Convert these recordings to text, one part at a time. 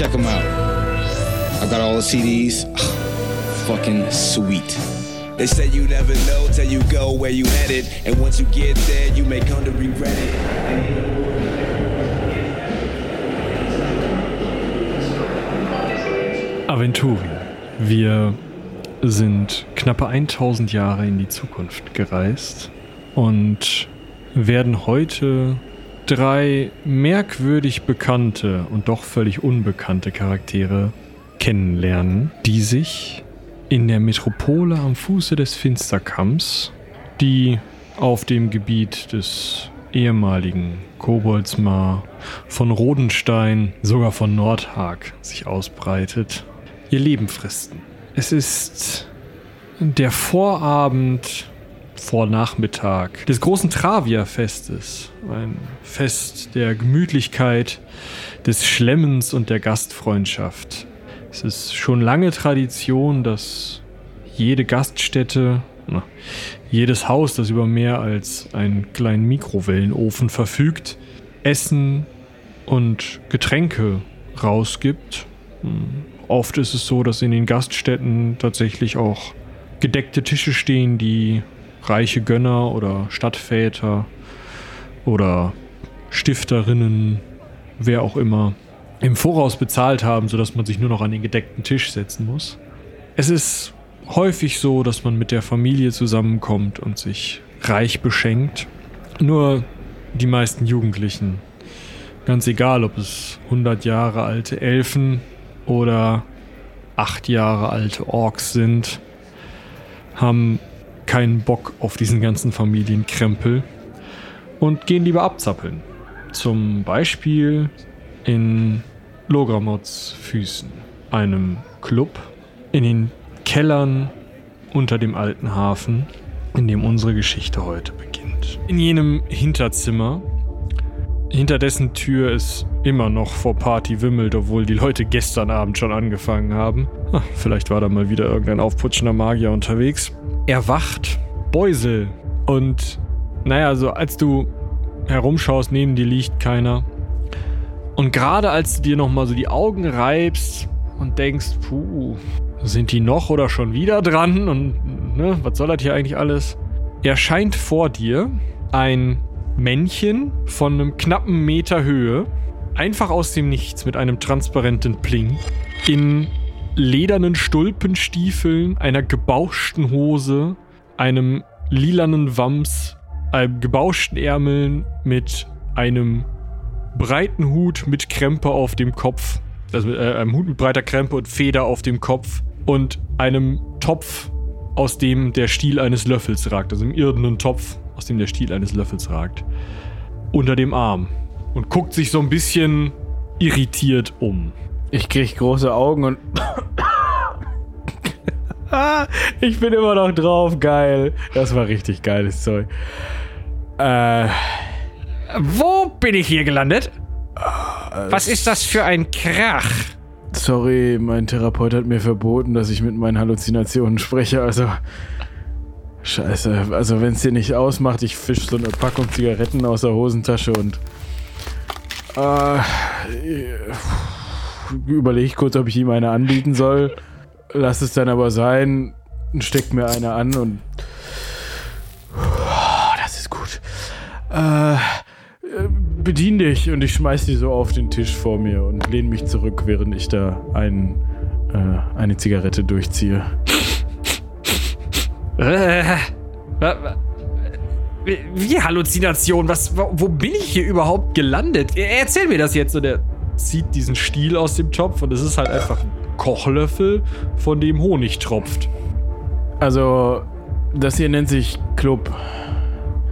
Check them out. I got all the CDs. Fucking sweet. They say you never know till you go where you headed. And once you get there, you may come to regret it. Aventuri. Wir sind knappe 1000 Jahre in die Zukunft gereist und werden heute drei merkwürdig bekannte und doch völlig unbekannte Charaktere kennenlernen, die sich in der Metropole am Fuße des Finsterkamms, die auf dem Gebiet des ehemaligen Koboldsmar von Rodenstein, sogar von Nordhag sich ausbreitet, ihr Leben fristen. Es ist der Vorabend vor Nachmittag des großen Travia-Festes. Ein Fest der Gemütlichkeit, des Schlemmens und der Gastfreundschaft. Es ist schon lange Tradition, dass jede Gaststätte, na, jedes Haus, das über mehr als einen kleinen Mikrowellenofen verfügt, Essen und Getränke rausgibt. Hm, Oft ist es so, dass in den Gaststätten tatsächlich auch gedeckte Tische stehen, die reiche Gönner oder Stadtväter oder Stifterinnen, wer auch immer, im Voraus bezahlt haben, sodass man sich nur noch an den gedeckten Tisch setzen muss. Es ist häufig so, dass man mit der Familie zusammenkommt und sich reich beschenkt. Nur die meisten Jugendlichen, ganz egal, ob es 100 Jahre alte Elfen oder acht Jahre alte Orks sind, haben keinen Bock auf diesen ganzen Familienkrempel und gehen lieber abzappeln. Zum Beispiel in Logramots Füßen, einem Club in den Kellern unter dem alten Hafen, in dem unsere Geschichte heute beginnt. In jenem Hinterzimmer hinter dessen Tür es immer noch vor Party wimmelt, obwohl die Leute gestern Abend schon angefangen haben. Ach, vielleicht war da mal wieder irgendein aufputschender Magier unterwegs. Erwacht Beusel. Und naja, so als du herumschaust, neben dir liegt keiner. Und gerade als du dir nochmal so die Augen reibst und denkst, puh, sind die noch oder schon wieder dran? Und ne, was soll das hier eigentlich alles? Erscheint vor dir ein Männchen von einem knappen Meter Höhe, einfach aus dem Nichts mit einem transparenten Pling, in ledernen Stulpenstiefeln, einer gebauschten Hose, einem lilanen Wams, einem gebauschten Ärmeln mit einem breiten Hut mit Krempe auf dem Kopf, also äh, einem Hut mit breiter Krempe und Feder auf dem Kopf und einem Topf, aus dem der Stiel eines Löffels ragt, also einem irdenen Topf aus dem der Stiel eines Löffels ragt, unter dem Arm und guckt sich so ein bisschen irritiert um. Ich krieg große Augen und. ich bin immer noch drauf, geil. Das war richtig geiles Zeug. Äh. Wo bin ich hier gelandet? Was ist das für ein Krach? Sorry, mein Therapeut hat mir verboten, dass ich mit meinen Halluzinationen spreche, also. Scheiße, also wenn es dir nicht ausmacht, ich fisch so eine Packung Zigaretten aus der Hosentasche und äh, überlege ich kurz, ob ich ihm eine anbieten soll. Lass es dann aber sein, steck mir eine an und das ist gut. Äh, bedien dich und ich schmeiß die so auf den Tisch vor mir und lehne mich zurück, während ich da ein, äh, eine Zigarette durchziehe. Äh, wie Halluzination? Was, wo bin ich hier überhaupt gelandet? Erzähl mir das jetzt. Und er zieht diesen Stiel aus dem Topf und es ist halt einfach ein Kochlöffel, von dem Honig tropft. Also, das hier nennt sich Club.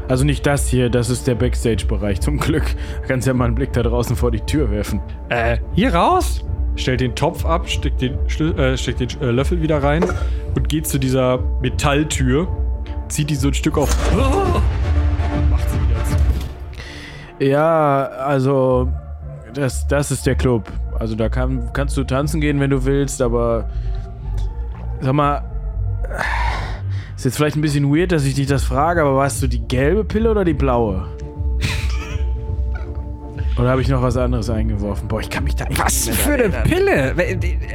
Also nicht das hier, das ist der Backstage-Bereich zum Glück. Du kannst ja mal einen Blick da draußen vor die Tür werfen. Äh, hier raus? stellt den Topf ab, steckt den, äh, steckt den äh, Löffel wieder rein und geht zu dieser Metalltür, zieht die so ein Stück auf und macht sie wieder zu. Ja, also das, das ist der Club. Also da kann, kannst du tanzen gehen, wenn du willst, aber sag mal, ist jetzt vielleicht ein bisschen weird, dass ich dich das frage, aber warst du die gelbe Pille oder die blaue? Oder habe ich noch was anderes eingeworfen? Boah, ich kann mich da echt Was für eine. Pille?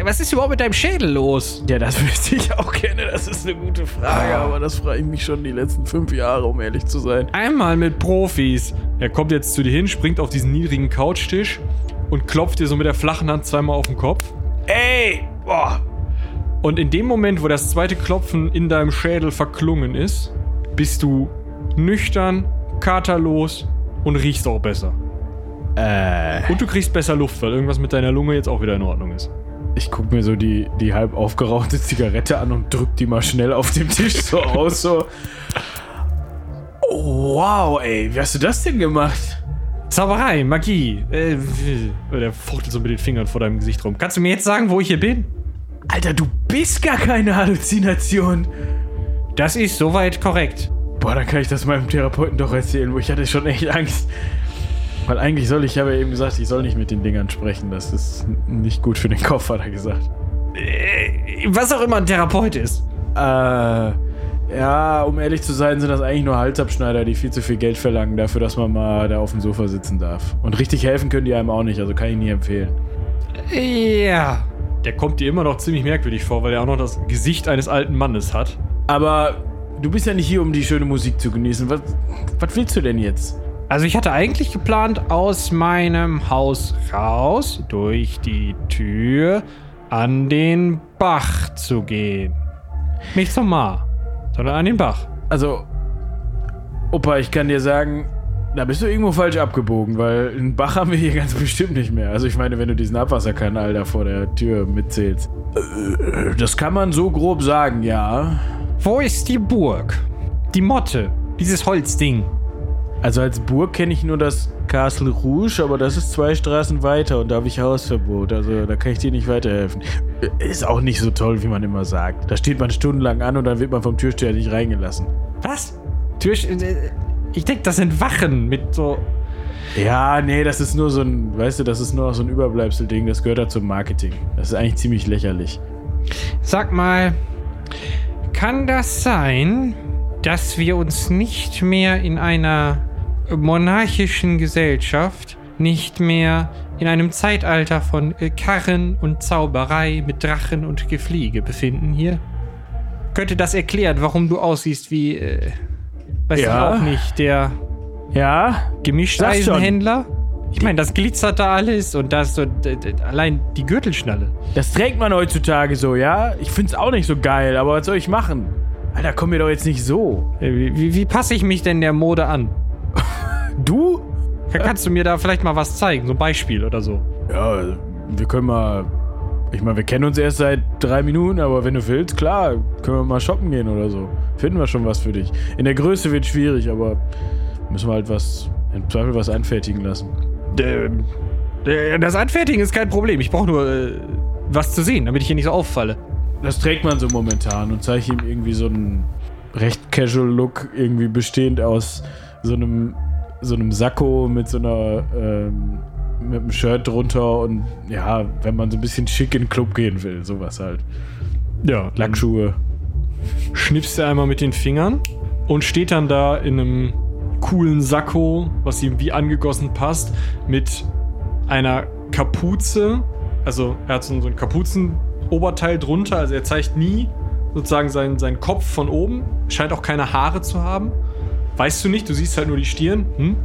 Was ist überhaupt mit deinem Schädel los? Ja, das wüsste ich auch gerne. Das ist eine gute Frage, aber das frage ich mich schon die letzten fünf Jahre, um ehrlich zu sein. Einmal mit Profis. Er kommt jetzt zu dir hin, springt auf diesen niedrigen Couchtisch und klopft dir so mit der flachen Hand zweimal auf den Kopf. Ey! Boah! Und in dem Moment, wo das zweite Klopfen in deinem Schädel verklungen ist, bist du nüchtern, katerlos und riechst auch besser. Äh. Und du kriegst besser Luft, weil irgendwas mit deiner Lunge jetzt auch wieder in Ordnung ist. Ich guck mir so die, die halb aufgerauchte Zigarette an und drück die mal schnell auf dem Tisch so aus, so. Oh, wow, ey, wie hast du das denn gemacht? Zauberei, Magie. Äh, der fuchtelt so mit den Fingern vor deinem Gesicht rum. Kannst du mir jetzt sagen, wo ich hier bin? Alter, du bist gar keine Halluzination. Das ist soweit korrekt. Boah, dann kann ich das meinem Therapeuten doch erzählen, wo ich hatte schon echt Angst. Weil eigentlich soll ich, ich habe ja eben gesagt, ich soll nicht mit den Dingern sprechen. Das ist nicht gut für den Kopf, hat er gesagt. Äh, Was auch immer ein Therapeut ist. Äh, ja, um ehrlich zu sein, sind das eigentlich nur Halsabschneider, die viel zu viel Geld verlangen dafür, dass man mal da auf dem Sofa sitzen darf. Und richtig helfen können die einem auch nicht, also kann ich nie empfehlen. Ja. Der kommt dir immer noch ziemlich merkwürdig vor, weil er auch noch das Gesicht eines alten Mannes hat. Aber du bist ja nicht hier, um die schöne Musik zu genießen. Was, was willst du denn jetzt? Also ich hatte eigentlich geplant, aus meinem Haus raus, durch die Tür, an den Bach zu gehen. Nicht zum Mar, sondern an den Bach. Also, Opa, ich kann dir sagen, da bist du irgendwo falsch abgebogen, weil einen Bach haben wir hier ganz bestimmt nicht mehr. Also ich meine, wenn du diesen Abwasserkanal da vor der Tür mitzählst. Äh, Das kann man so grob sagen, ja. Wo ist die Burg? Die Motte. Dieses Holzding. Also als Burg kenne ich nur das Castle Rouge, aber das ist zwei Straßen weiter und da habe ich Hausverbot. Also da kann ich dir nicht weiterhelfen. Äh, Ist auch nicht so toll, wie man immer sagt. Da steht man stundenlang an und dann wird man vom Türsteher nicht reingelassen. Was? Tür ich denke, das sind Wachen mit so. Ja, nee, das ist nur so ein, weißt du, das ist nur so ein Überbleibsel-Ding. Das gehört da zum Marketing. Das ist eigentlich ziemlich lächerlich. Sag mal, kann das sein, dass wir uns nicht mehr in einer monarchischen Gesellschaft, nicht mehr in einem Zeitalter von äh, Karren und Zauberei mit Drachen und Gefliege befinden hier? Könnte das erklären, warum du aussiehst wie, äh, weiß Ja. ich auch nicht, der Ja? Gemischteisenhändler? Ich meine, das glitzert da alles und das so, allein die Gürtelschnalle. Das trägt man heutzutage so, ja? Ich find's auch nicht so geil, aber was soll ich machen? Alter, komm mir doch jetzt nicht so. Äh, Wie, wie, wie passe ich mich denn der Mode an? Du? Ka- Kannst du mir da vielleicht mal was zeigen, so ein Beispiel oder so? Ja, wir können mal. Ich meine, wir kennen uns erst seit drei Minuten, aber wenn du willst, klar, können wir mal shoppen gehen oder so. Finden wir schon was für dich. In der Größe wird schwierig, aber müssen wir halt was, im Zweifel was anfertigen lassen. Ähm, Das Anfertigen ist kein Problem. Ich brauche nur äh, was zu sehen, damit ich hier nicht so auffalle. Das trägt man so momentan und zeige ihm irgendwie so einen recht casual Look, irgendwie bestehend aus so einem, so einem Sakko mit so einer, ähm, mit einem Shirt drunter und ja, wenn man so ein bisschen schick in den Club gehen will, sowas halt. Ja, Lackschuhe. schnippst er einmal mit den Fingern und steht dann da in einem coolen Sakko, was ihm wie angegossen passt, mit einer Kapuze. Also er hat so so ein Kapuzenoberteil drunter, also er zeigt nie sozusagen seinen, seinen Kopf von oben, scheint auch keine Haare zu haben. Weißt du nicht, du siehst halt nur die Stirn. Hm?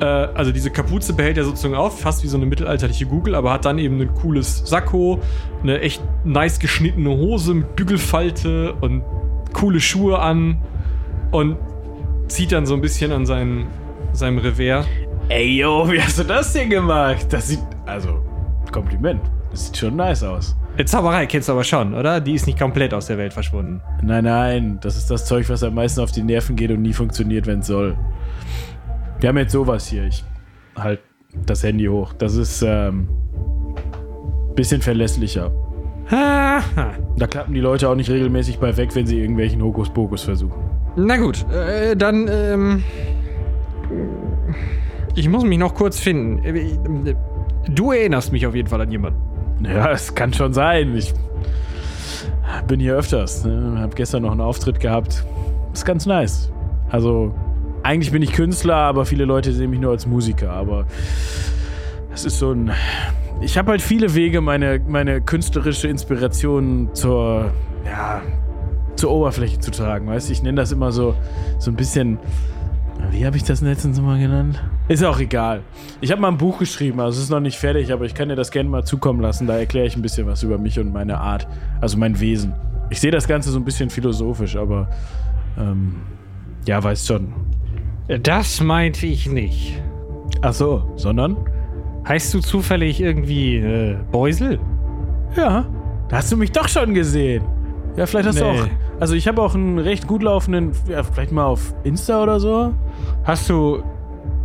Äh, also diese Kapuze behält er sozusagen auf, fast wie so eine mittelalterliche Google, aber hat dann eben ein cooles Sakko, eine echt nice geschnittene Hose mit Bügelfalte und coole Schuhe an und zieht dann so ein bisschen an seinen, seinem Revers. Ey, yo, wie hast du das denn gemacht? Das sieht, also, Kompliment. Das sieht schon nice aus. Die Zauberei kennst du aber schon, oder? Die ist nicht komplett aus der Welt verschwunden. Nein, nein, das ist das Zeug, was am meisten auf die Nerven geht und nie funktioniert, wenn es soll. Wir haben jetzt sowas hier. Ich halt das Handy hoch. Das ist ähm, bisschen verlässlicher. Da klappen die Leute auch nicht regelmäßig bei weg, wenn sie irgendwelchen Hokuspokus versuchen. Na gut, äh, dann, ähm. Ich muss mich noch kurz finden. Äh, Du erinnerst mich auf jeden Fall an jemanden. Ja, es kann schon sein. Ich bin hier öfters. Ne? Hab gestern noch einen Auftritt gehabt. Ist ganz nice. Also, eigentlich bin ich Künstler, aber viele Leute sehen mich nur als Musiker. Aber Das ist so ein. Ich habe halt viele Wege, meine, meine künstlerische Inspiration zur, ja, zur Oberfläche zu tragen, weißt du? Ich nenne das immer so, so ein bisschen. Wie habe ich das letztens mal genannt? Ist auch egal. Ich habe mal ein Buch geschrieben, also es ist noch nicht fertig, aber ich kann dir das gerne mal zukommen lassen. Da erkläre ich ein bisschen was über mich und meine Art, also mein Wesen. Ich sehe das Ganze so ein bisschen philosophisch, aber ähm, ja, weißt schon. Das meinte ich nicht. Ach so, sondern? Heißt du zufällig irgendwie äh, Beusel? Ja, da hast du mich doch schon gesehen. Ja, vielleicht hast du Nee. auch. Also ich habe auch einen recht gut laufenden, ja, vielleicht mal auf Insta oder so. Hast du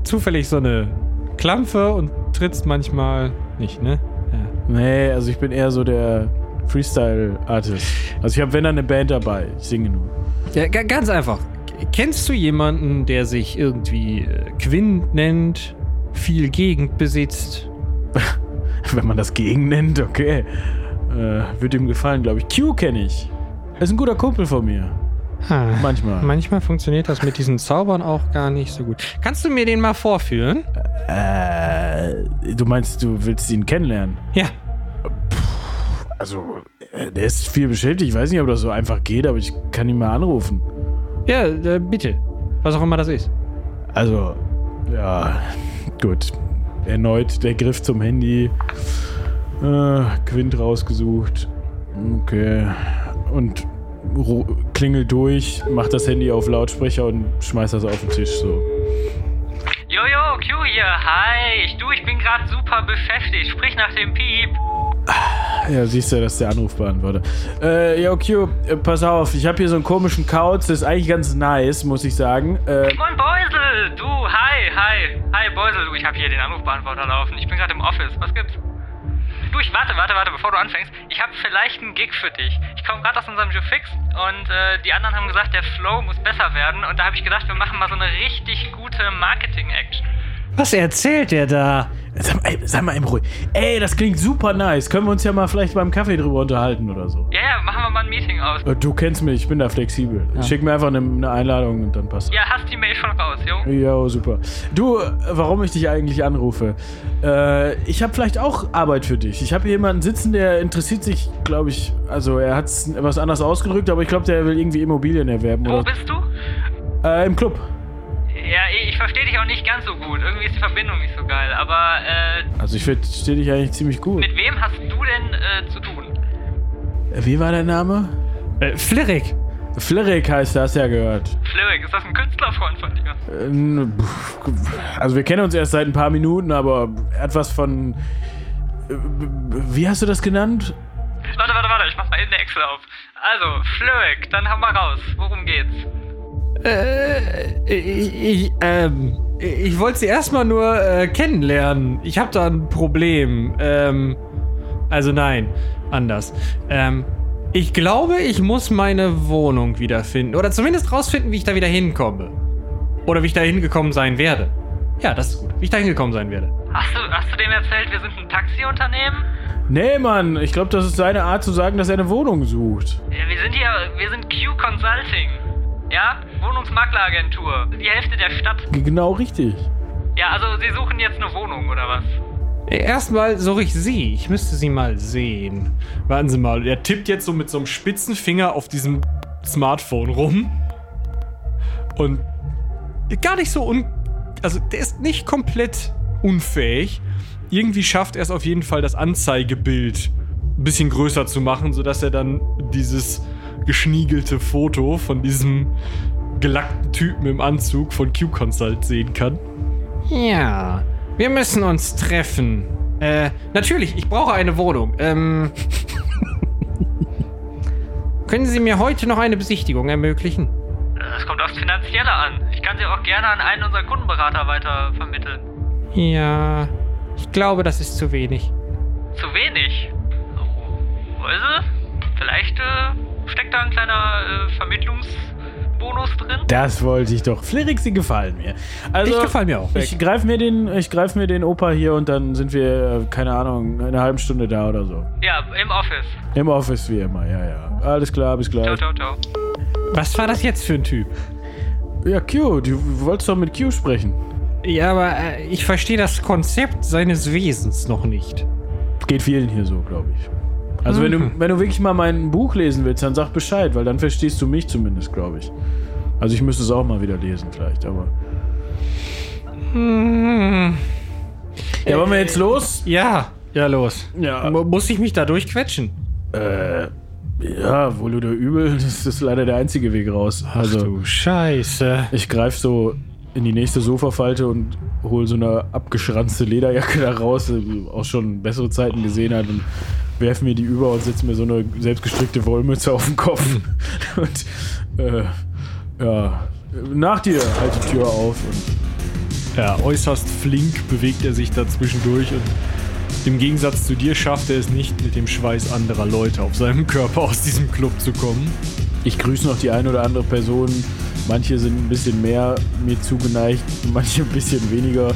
zufällig so eine Klampfe und trittst manchmal nicht, ne? Ja. Nee, also ich bin eher so der Freestyle-Artist. Also ich habe wenn dann eine Band dabei. Ich singe nur. Ja, ga- ganz einfach. Kennst du jemanden, der sich irgendwie äh, Quinn nennt, viel Gegend besitzt? Wenn man das gegen nennt, okay. Äh, wird ihm gefallen, glaube ich. Q kenne ich. Ist ein guter Kumpel von mir. Ha. Manchmal. Manchmal funktioniert das mit diesen Zaubern auch gar nicht so gut. Kannst du mir den mal vorführen? Äh, du meinst, du willst ihn kennenlernen? Ja. Also, äh, der ist viel beschäftigt. Ich weiß nicht, ob das so einfach geht, aber ich kann ihn mal anrufen. Ja, äh, bitte. Was auch immer das ist. Also, ja, gut. Erneut der Griff zum Handy. Äh, Quint rausgesucht. Okay. Und klingelt durch, macht das Handy auf Lautsprecher und schmeißt das auf den Tisch so. Jojo, Q hier, hi. Ich, du, ich bin gerade super beschäftigt. Sprich nach dem Piep. Ja, siehst du, das ist der Anrufbeantworter. Äh, yo, Q, äh, pass auf, ich habe hier so einen komischen Couch, das ist eigentlich ganz nice, muss ich sagen. Äh, Moin Beusel, du, hi, hi. Hi Beusel, du, ich habe hier den Anrufbeantworter laufen. Ich bin gerade im Office. Was gibt's? Du, ich warte, warte, warte, bevor du anfängst. Ich habe vielleicht einen Gig für dich. Ich komme gerade aus unserem Jeu Fix und äh, die anderen haben gesagt, der Flow muss besser werden. Und da habe ich gedacht, wir machen mal so eine richtig gute Marketing-Action. Was erzählt der da? sag, mal, ey, sag mal eben ruhig. Ey, das klingt super nice. Können wir uns ja mal vielleicht beim Kaffee drüber unterhalten oder so? Ja, ja, machen wir mal ein Meeting aus. Äh, Du kennst mich, ich bin da flexibel. Schick mir einfach eine, eine Einladung und dann passt. Ja, hast die Mail schon raus, jo? Ja, super. Du, äh, warum ich dich eigentlich anrufe? Äh, ich habe vielleicht auch Arbeit für dich. Ich habe hier jemanden sitzen, der interessiert sich, glaube ich, also er hat es etwas anders ausgedrückt, aber ich glaube, der will irgendwie Immobilien erwerben. Wo Oder, bist du? äh, Im Club. Ja, ich verstehe dich auch nicht ganz so gut. Irgendwie ist die Verbindung nicht so geil. Aber äh, Also ich verstehe dich eigentlich ziemlich gut. mit wem hast du denn äh, zu tun? Äh, Wie war der Name? Äh, Flirrik. Flirrik heißt das ja gehört. Flirik, ist das ein Künstlerfreund von dir? Äh, pff, Also wir kennen uns erst seit ein paar Minuten, aber er hat was von... äh, Wie hast du das genannt? Warte, warte, warte, ich mach mal eben eine Excel auf. Also, Flirik, dann hau mal raus. Worum geht's? Äh, ich, ich, ähm, ich wollte sie erstmal nur äh, kennenlernen. Ich habe da ein Problem. Ähm, also nein, anders. Ähm, ich glaube, ich muss meine Wohnung wiederfinden. Oder zumindest rausfinden, wie ich da wieder hinkomme. Oder wie ich da hingekommen sein werde. Ja, das ist gut. Wie ich da hingekommen sein werde. Hast du, hast du dem erzählt, wir sind ein Taxiunternehmen? Nee, Mann, ich glaube, das ist seine Art zu sagen, dass er eine Wohnung sucht. Ja, wir sind hier, wir sind Q Consulting. Ja? Wohnungsmakleragentur. Die Hälfte der Stadt. Genau richtig. Ja, also Sie suchen jetzt eine Wohnung, oder was? Erstmal suche ich sie. Ich müsste sie mal sehen. Warten Sie mal, er tippt jetzt so mit so einem spitzen Finger auf diesem Smartphone rum. Und gar nicht so un. Also, der ist nicht komplett unfähig. Irgendwie schafft er es auf jeden Fall, das Anzeigebild ein bisschen größer zu machen, sodass er dann dieses geschniegelte Foto von diesem gelackten Typen im Anzug von Q-Consult sehen kann. Ja, wir müssen uns treffen. Äh, natürlich, ich brauche eine Wohnung. Ähm. können Sie mir heute noch eine Besichtigung ermöglichen? Das kommt aufs Finanzielle an. Ich kann Sie auch gerne an einen unserer Kundenberater weiter vermitteln. Ja, ich glaube, das ist zu wenig. Zu wenig. Weise? Vielleicht äh, steckt da ein kleiner äh, Vermittlungsbonus drin. Das wollte ich doch. Flirrik, sie gefallen mir. Also, Ich gefall mir auch. Ich greife mir, den, ich greif mir den Opa hier und dann sind wir, äh, keine Ahnung, in einer halben Stunde da oder so. Ja, im Office. Im Office wie immer, ja, ja. Alles klar, bis Ciao, gleich. ciao, ciao. Was war das jetzt für ein Typ? Ja, Q, du wolltest doch mit Q sprechen. Ja, aber äh, ich verstehe das Konzept seines Wesens noch nicht. Geht vielen hier so, glaube ich. Also wenn, du, Mhm. wenn du wirklich mal mein Buch lesen willst, dann sag Bescheid, weil dann verstehst du mich zumindest, glaube ich. Also ich müsste es auch mal wieder lesen vielleicht, aber... Hm. Ja, wollen wir jetzt los? Ja, ja, los. Ja. Muss ich mich da durchquetschen? Äh, ja, wohl oder übel, das ist leider der einzige Weg raus. Also du Scheiße. ich greife so in die nächste Sofafalte und hole so eine abgeschranzte Lederjacke da raus, die auch schon bessere Zeiten gesehen hat und werfe mir die über und setze mir so eine selbstgestrickte Wollmütze auf den Kopf. und äh, ja, nach dir halt die Tür auf und Ja, äußerst flink bewegt er sich da zwischendurch und im Gegensatz zu dir schafft er es nicht, mit dem Schweiß anderer Leute auf seinem Körper aus diesem Club zu kommen. Ich grüße noch die eine oder andere Person. Manche sind ein bisschen mehr mir zugeneigt, manche ein bisschen weniger.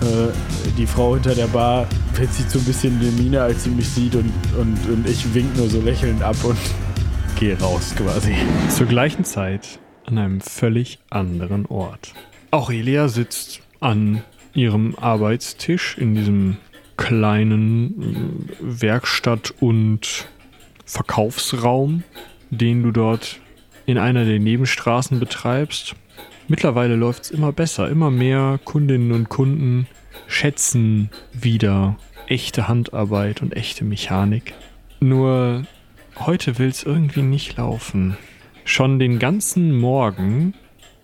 Äh, die Frau hinter der Bar verzieht so ein bisschen die Miene, als sie mich sieht und, und, und ich wink nur so lächelnd ab und gehe raus quasi. Zur gleichen Zeit an einem völlig anderen Ort. Aurelia sitzt an ihrem Arbeitstisch in diesem kleinen äh, Werkstatt- und Verkaufsraum, den du dort in einer der Nebenstraßen betreibst. Mittlerweile läuft es immer besser. Immer mehr Kundinnen und Kunden schätzen wieder echte Handarbeit und echte Mechanik. Nur heute will es irgendwie nicht laufen. Schon den ganzen Morgen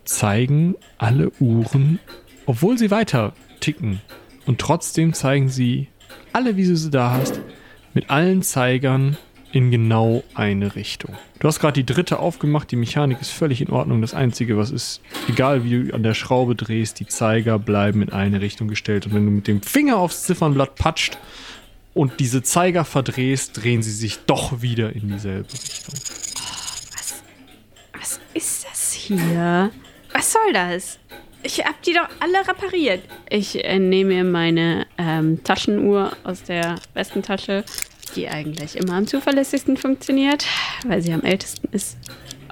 zeigen alle Uhren, obwohl sie weiter ticken. Und trotzdem zeigen sie alle, wie du sie da hast, mit allen Zeigern in genau eine Richtung. Du hast gerade die dritte aufgemacht, die Mechanik ist völlig in Ordnung. Das Einzige, was ist, egal wie du an der Schraube drehst, die Zeiger bleiben in eine Richtung gestellt. Und wenn du mit dem Finger aufs Ziffernblatt patscht und diese Zeiger verdrehst, drehen sie sich doch wieder in dieselbe Richtung. Was ist das hier? Was soll das? Ich hab die doch alle repariert. Ich äh, nehme mir meine ähm, Taschenuhr aus der Westentasche, die eigentlich immer am zuverlässigsten funktioniert, weil sie am ältesten ist.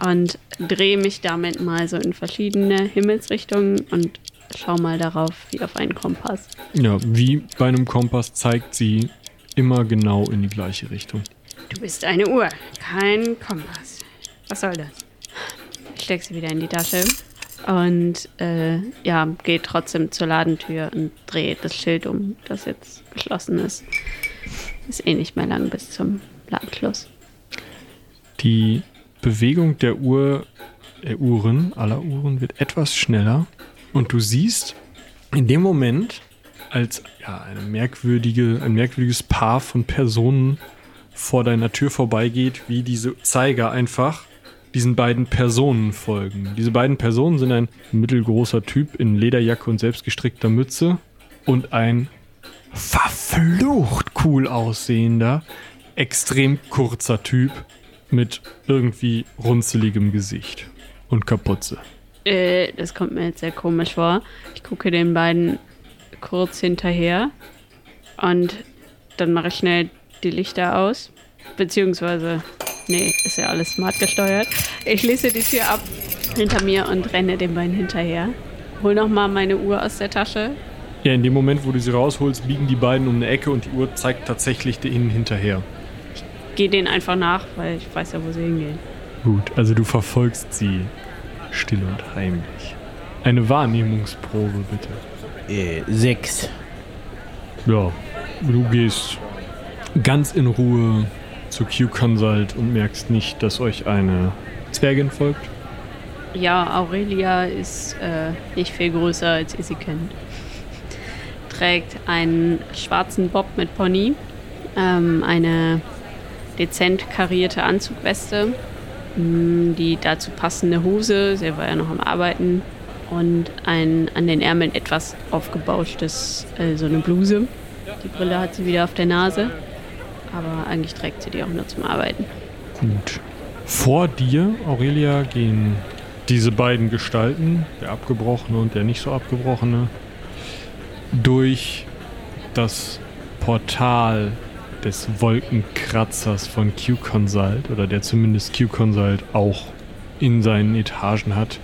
Und drehe mich damit mal so in verschiedene Himmelsrichtungen und schau mal darauf wie auf einen Kompass. Ja, wie bei einem Kompass zeigt sie immer genau in die gleiche Richtung. Du bist eine Uhr, kein Kompass. Was soll das? Ich steck sie wieder in die Tasche und äh, ja, gehe trotzdem zur Ladentür und drehe das Schild um, das jetzt geschlossen ist. Ist eh nicht mehr lang bis zum Ladenschluss. Die Bewegung der Uhr, der Uhren, aller Uhren wird etwas schneller und du siehst in dem Moment, als ja, eine merkwürdige, ein merkwürdiges Paar von Personen vor deiner Tür vorbeigeht, wie diese Zeiger einfach diesen beiden Personen folgen. Diese beiden Personen sind ein mittelgroßer Typ in Lederjacke und selbstgestrickter Mütze und ein verflucht cool aussehender, extrem kurzer Typ mit irgendwie runzeligem Gesicht und Kapuze. Äh, das kommt mir jetzt sehr komisch vor. Ich gucke den beiden kurz hinterher und dann mache ich schnell die Lichter aus. Beziehungsweise, nee, ist ja alles smart gesteuert. Ich schließe die Tür ab hinter mir und renne den beiden hinterher. Hol nochmal meine Uhr aus der Tasche. Ja, in dem Moment, wo du sie rausholst, biegen die beiden um eine Ecke und die Uhr zeigt tatsächlich ihnen hinterher. Geh denen einfach nach, weil ich weiß ja, wo sie hingehen. Gut, also du verfolgst sie still und heimlich. Eine Wahrnehmungsprobe bitte. Äh, sechs. Ja, du gehst ganz in Ruhe zu Q-Consult und merkst nicht, dass euch eine Zwergin folgt. Ja, Aurelia ist äh, nicht viel größer, als ihr sie kennt. Trägt einen schwarzen Bob mit Pony, ähm, eine dezent karierte Anzugweste, mh, die dazu passende Hose, sie war ja noch am Arbeiten, und ein an den Ärmeln etwas aufgebauschtes, äh, so eine Bluse. Die Brille hat sie wieder auf der Nase, aber eigentlich trägt sie die auch nur zum Arbeiten. Gut. Vor dir, Aurelia, gehen diese beiden Gestalten, der abgebrochene und der nicht so abgebrochene, durch das Portal des Wolkenkratzers von Q-Consult oder der zumindest Q-Consult auch in seinen Etagen hat,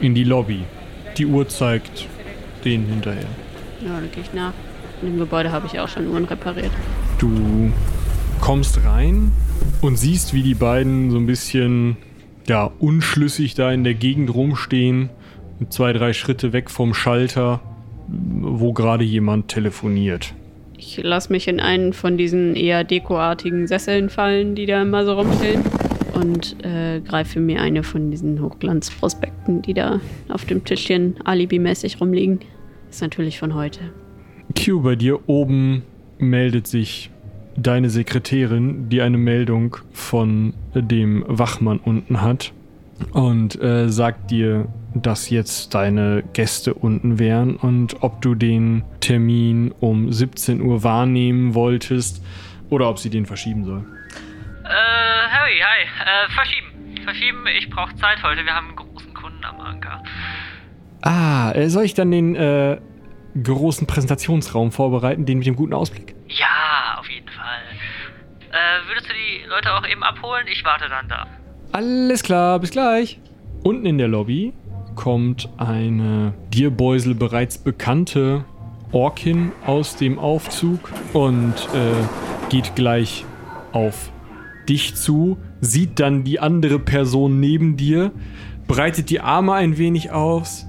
in die Lobby. Die Uhr zeigt denen hinterher. Ja, da gehe ich nach. In dem Gebäude habe ich auch schon Uhren repariert. Du kommst rein und siehst, wie die beiden so ein bisschen ja, unschlüssig da in der Gegend rumstehen, zwei, drei Schritte weg vom Schalter, wo gerade jemand telefoniert. Ich lasse mich in einen von diesen eher dekoartigen Sesseln fallen, die da immer so rumstehen. Und äh, greife mir eine von diesen Hochglanzprospekten, die da auf dem Tischchen alibimäßig rumliegen. Ist natürlich von heute. Q, bei dir oben meldet sich deine Sekretärin, die eine Meldung von dem Wachmann unten hat und äh, sagt dir, dass jetzt deine Gäste unten wären und ob du den Termin um 17 Uhr wahrnehmen wolltest oder ob sie den verschieben soll. Äh, Harry, hi. Äh, verschieben. Verschieben, ich brauche Zeit heute. Wir haben einen großen Kunden am Anker. Ah, äh, soll ich dann den äh, großen Präsentationsraum vorbereiten, den mit dem guten Ausblick? Ja, auf jeden Fall. Äh, würdest du die Leute auch eben abholen? Ich warte dann da. Alles klar, bis gleich. Unten in der Lobby kommt eine dir, Beusel, bereits bekannte Orkin aus dem Aufzug und äh, geht gleich auf dich zu, sieht dann die andere Person neben dir, breitet die Arme ein wenig aus.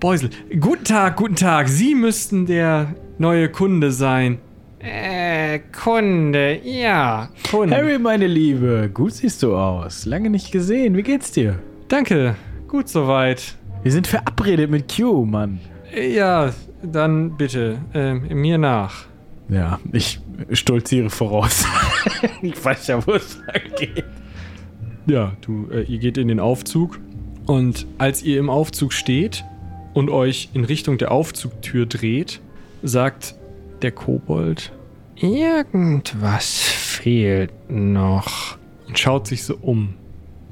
Beusel, guten Tag, guten Tag. Sie müssten der neue Kunde sein. Äh, Kunde, ja, Kunde. Harry, meine Liebe, gut siehst du aus. Lange nicht gesehen. Wie geht's dir? Danke, gut soweit. Wir sind verabredet mit Q, Mann. Ja, dann bitte, ähm, mir nach. Ja, ich stolziere voraus. ich weiß ja, wo es lang geht. Ja, du, äh, ihr geht in den Aufzug und als ihr im Aufzug steht und euch in Richtung der Aufzugtür dreht, sagt der Kobold Irgendwas fehlt noch. und schaut sich so um.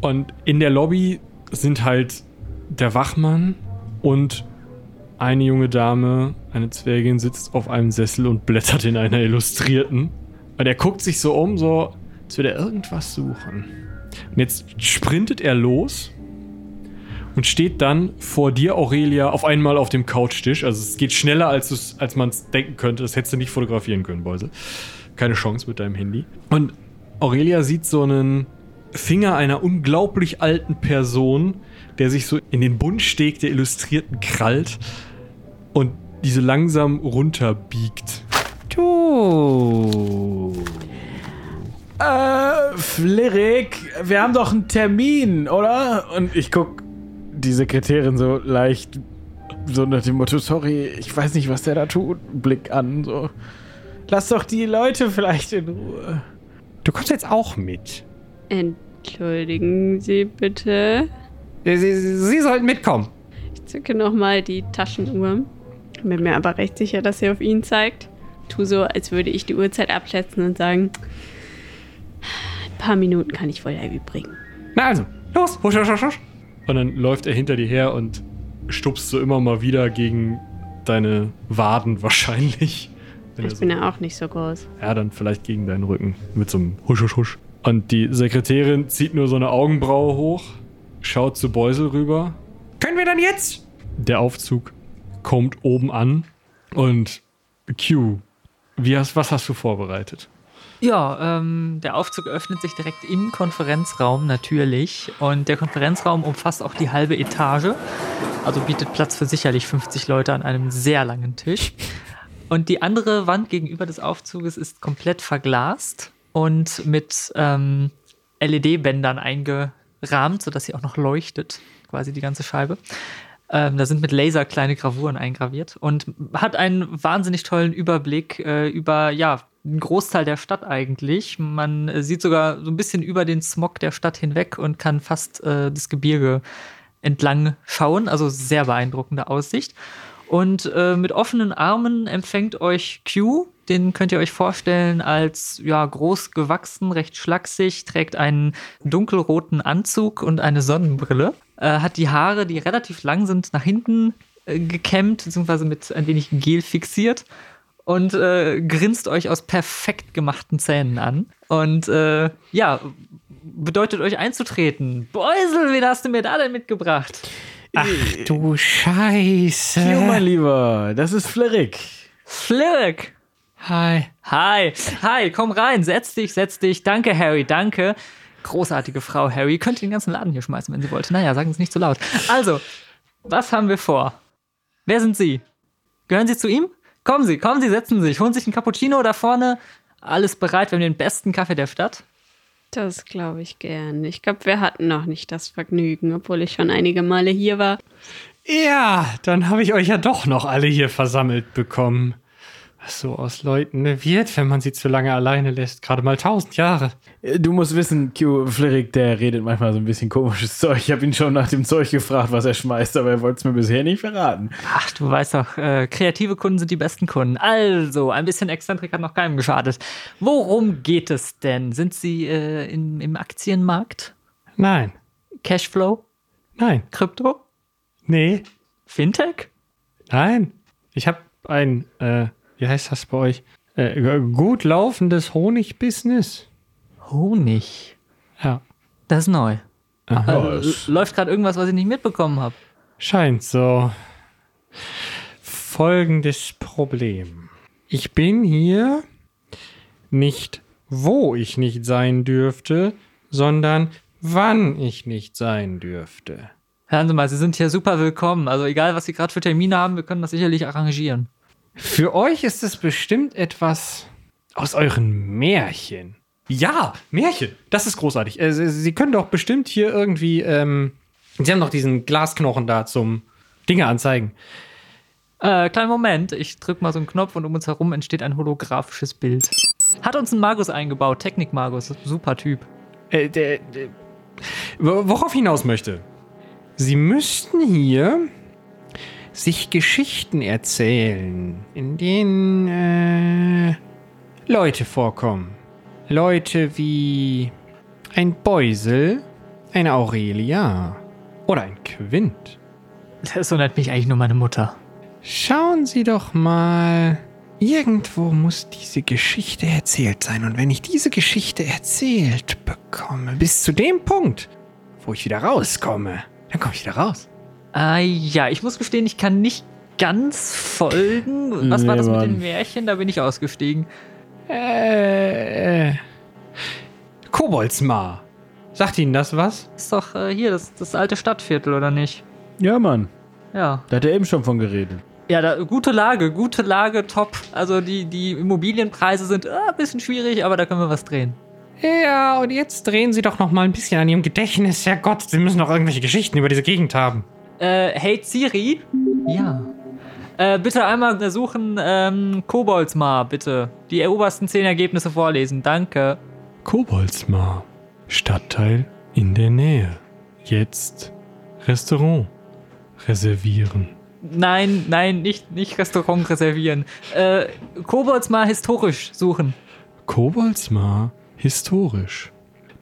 Und in der Lobby sind halt der Wachmann und eine junge Dame, eine Zwergin, sitzt auf einem Sessel und blättert in einer Illustrierten. Und er guckt sich so um, so, als würde er irgendwas suchen. Und jetzt sprintet er los und steht dann vor dir, Aurelia, auf einmal auf dem Couchtisch. Also es geht schneller, als, als man es denken könnte. Das hättest du nicht fotografieren können, Beusel. Keine Chance mit deinem Handy. Und Aurelia sieht so einen Finger einer unglaublich alten Person, der sich so in den Buntsteg der Illustrierten krallt und diese langsam runterbiegt. Du. Äh, Flirik, wir haben doch einen Termin, oder? Und ich guck die Sekretärin so leicht, so nach dem Motto, sorry, ich weiß nicht, was der da tut, Blick an, so. Lass doch die Leute vielleicht in Ruhe. Du kommst jetzt auch mit. Entschuldigen Sie bitte. Sie, Sie, Sie sollten mitkommen. Ich zücke nochmal die Taschenuhr. Bin mir aber recht sicher, dass sie auf ihn zeigt. Tu so, als würde ich die Uhrzeit abschätzen und sagen: Ein paar Minuten kann ich wohl übrigen. Na also, los. Husch, husch, husch, husch. Und dann läuft er hinter dir her und stupst so immer mal wieder gegen deine Waden wahrscheinlich. Wenn Ich so bin ja auch nicht so groß. Ja, dann vielleicht gegen deinen Rücken mit so einem Husch, Husch, Husch. Und die Sekretärin zieht nur so eine Augenbraue hoch, schaut zu Beusel rüber. Können wir dann jetzt? Der Aufzug kommt oben an und Q, wie hast, was hast du vorbereitet? Ja, ähm, der Aufzug öffnet sich direkt im Konferenzraum natürlich und der Konferenzraum umfasst auch die halbe Etage, also bietet Platz für sicherlich 50 Leute an einem sehr langen Tisch. Und die andere Wand gegenüber des Aufzuges ist komplett verglast und mit ähm, LED-Bändern eingerahmt, sodass sie auch noch leuchtet, quasi die ganze Scheibe. Ähm, da sind mit Laser kleine Gravuren eingraviert und hat einen wahnsinnig tollen Überblick äh, über, ja, einen Großteil der Stadt eigentlich. Man sieht sogar so ein bisschen über den Smog der Stadt hinweg und kann fast äh, das Gebirge entlang schauen. Also sehr beeindruckende Aussicht. Und äh, mit offenen Armen empfängt euch Q. Den könnt ihr euch vorstellen als ja, groß gewachsen, recht schlaksig, trägt einen dunkelroten Anzug und eine Sonnenbrille. Äh, hat die Haare, die relativ lang sind, nach hinten äh, gekämmt, beziehungsweise mit ein wenig Gel fixiert. Und äh, grinst euch aus perfekt gemachten Zähnen an. Und äh, ja, bedeutet euch einzutreten. Beusel, wen hast du mir da denn mitgebracht? Ach du Scheiße. Jo, mein Lieber, das ist Flerik. Flirk! Hi. Hi, hi, komm rein, setz dich, setz dich. Danke, Harry, danke. Großartige Frau, Harry. Ihr könnt den ganzen Laden hier schmeißen, wenn Sie wollt. Naja, sagen Sie nicht zu laut. Also, was haben wir vor? Wer sind Sie? Gehören Sie zu ihm? Kommen Sie, kommen Sie, setzen Sie sich. Holen sich einen Cappuccino da vorne. Alles bereit, wir haben den besten Kaffee der Stadt. Das glaube ich gern. Ich glaube, wir hatten noch nicht das Vergnügen, obwohl ich schon einige Male hier war. Ja, dann habe ich euch ja doch noch alle hier versammelt bekommen. Was so aus Leuten wird, wenn man sie zu lange alleine lässt. Gerade mal tausend Jahre. Äh, Du musst wissen, Q, Flerik, der redet manchmal so ein bisschen komisches Zeug. Ich habe ihn schon nach dem Zeug gefragt, was er schmeißt, aber er wollte es mir bisher nicht verraten. Ach, du weißt doch, äh, kreative Kunden sind die besten Kunden. Also, ein bisschen Exzentrik hat noch keinem geschadet. Worum geht es denn? Sind Sie äh, im, im Aktienmarkt? Nein. Cashflow? Nein. Krypto? Nee. Fintech? Nein. Ich habe ein, äh, wie heißt das bei euch? Äh, gut laufendes Honigbusiness. Honig. Ja. Das ist neu. Ja, Äh, läuft gerade irgendwas, was ich nicht mitbekommen habe. Scheint so. Folgendes Problem. Ich bin hier nicht, wo ich nicht sein dürfte, sondern wann ich nicht sein dürfte. Hören Sie mal, Sie sind hier super willkommen. Also egal, was Sie gerade für Termine haben, wir können das sicherlich arrangieren. Für euch ist es bestimmt etwas aus euren Märchen. Ja, Märchen. Das ist großartig. Äh, Sie, Sie können doch bestimmt hier irgendwie. Ähm, Sie haben doch diesen Glasknochen da zum Dinge anzeigen. Äh, kleinen Moment, ich drück mal so einen Knopf und um uns herum entsteht ein holographisches Bild. Hat uns ein Magus eingebaut, Technik-Magus, super Typ. Äh, der, der, wo- worauf ich hinaus möchte. Sie müssten hier sich Geschichten erzählen, in denen äh, Leute vorkommen. Leute wie ein Beusel, eine Aurelia oder ein Quint. So nennt mich eigentlich nur meine Mutter. Schauen Sie doch mal. Irgendwo muss diese Geschichte erzählt sein. Und wenn ich diese Geschichte erzählt bekomme, bis zu dem Punkt, wo ich wieder rauskomme, dann komme ich wieder raus. Ah ja, ich muss gestehen, ich kann nicht ganz folgen. Was war Nee, das mit Mann. den Märchen? Da bin ich ausgestiegen. Äh. Koboldsmar. Sagt Ihnen das was? Ist doch äh, hier das, das alte Stadtviertel, oder nicht? Ja, Mann, Ja. da hat er eben schon von geredet. Ja, da, gute Lage, gute Lage, top. Also die, die Immobilienpreise sind äh, ein bisschen schwierig, aber da können wir was drehen. Ja, und jetzt drehen Sie doch noch mal ein bisschen an Ihrem Gedächtnis. Herrgott, Sie müssen doch irgendwelche Geschichten über diese Gegend haben. Äh, hey Siri? Ja. Äh, bitte einmal suchen, ähm, Koboldsmar, bitte. Die obersten zehn Ergebnisse vorlesen, danke. Koboldsmar. Stadtteil in der Nähe. Jetzt Restaurant reservieren. Nein, nein, nicht, nicht Restaurant reservieren. Äh, Koboldsmar historisch suchen. Koboldsmar historisch.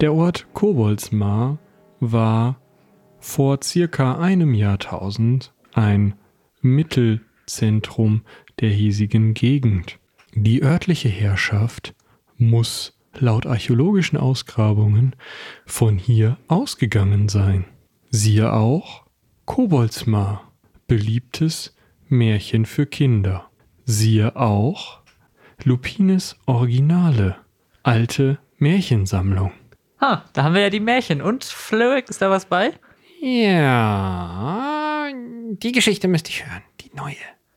Der Ort Koboldsmar war vor circa einem Jahrtausend ein Mittelzentrum der hiesigen Gegend. Die örtliche Herrschaft muss laut archäologischen Ausgrabungen von hier ausgegangen sein. Siehe auch Koboldsmar, beliebtes Märchen für Kinder. Siehe auch Lupines Originale, alte Märchensammlung. Ha, da haben wir ja die Märchen. Und Flöek, ist da was bei? Ja, die Geschichte müsste ich hören. Die neue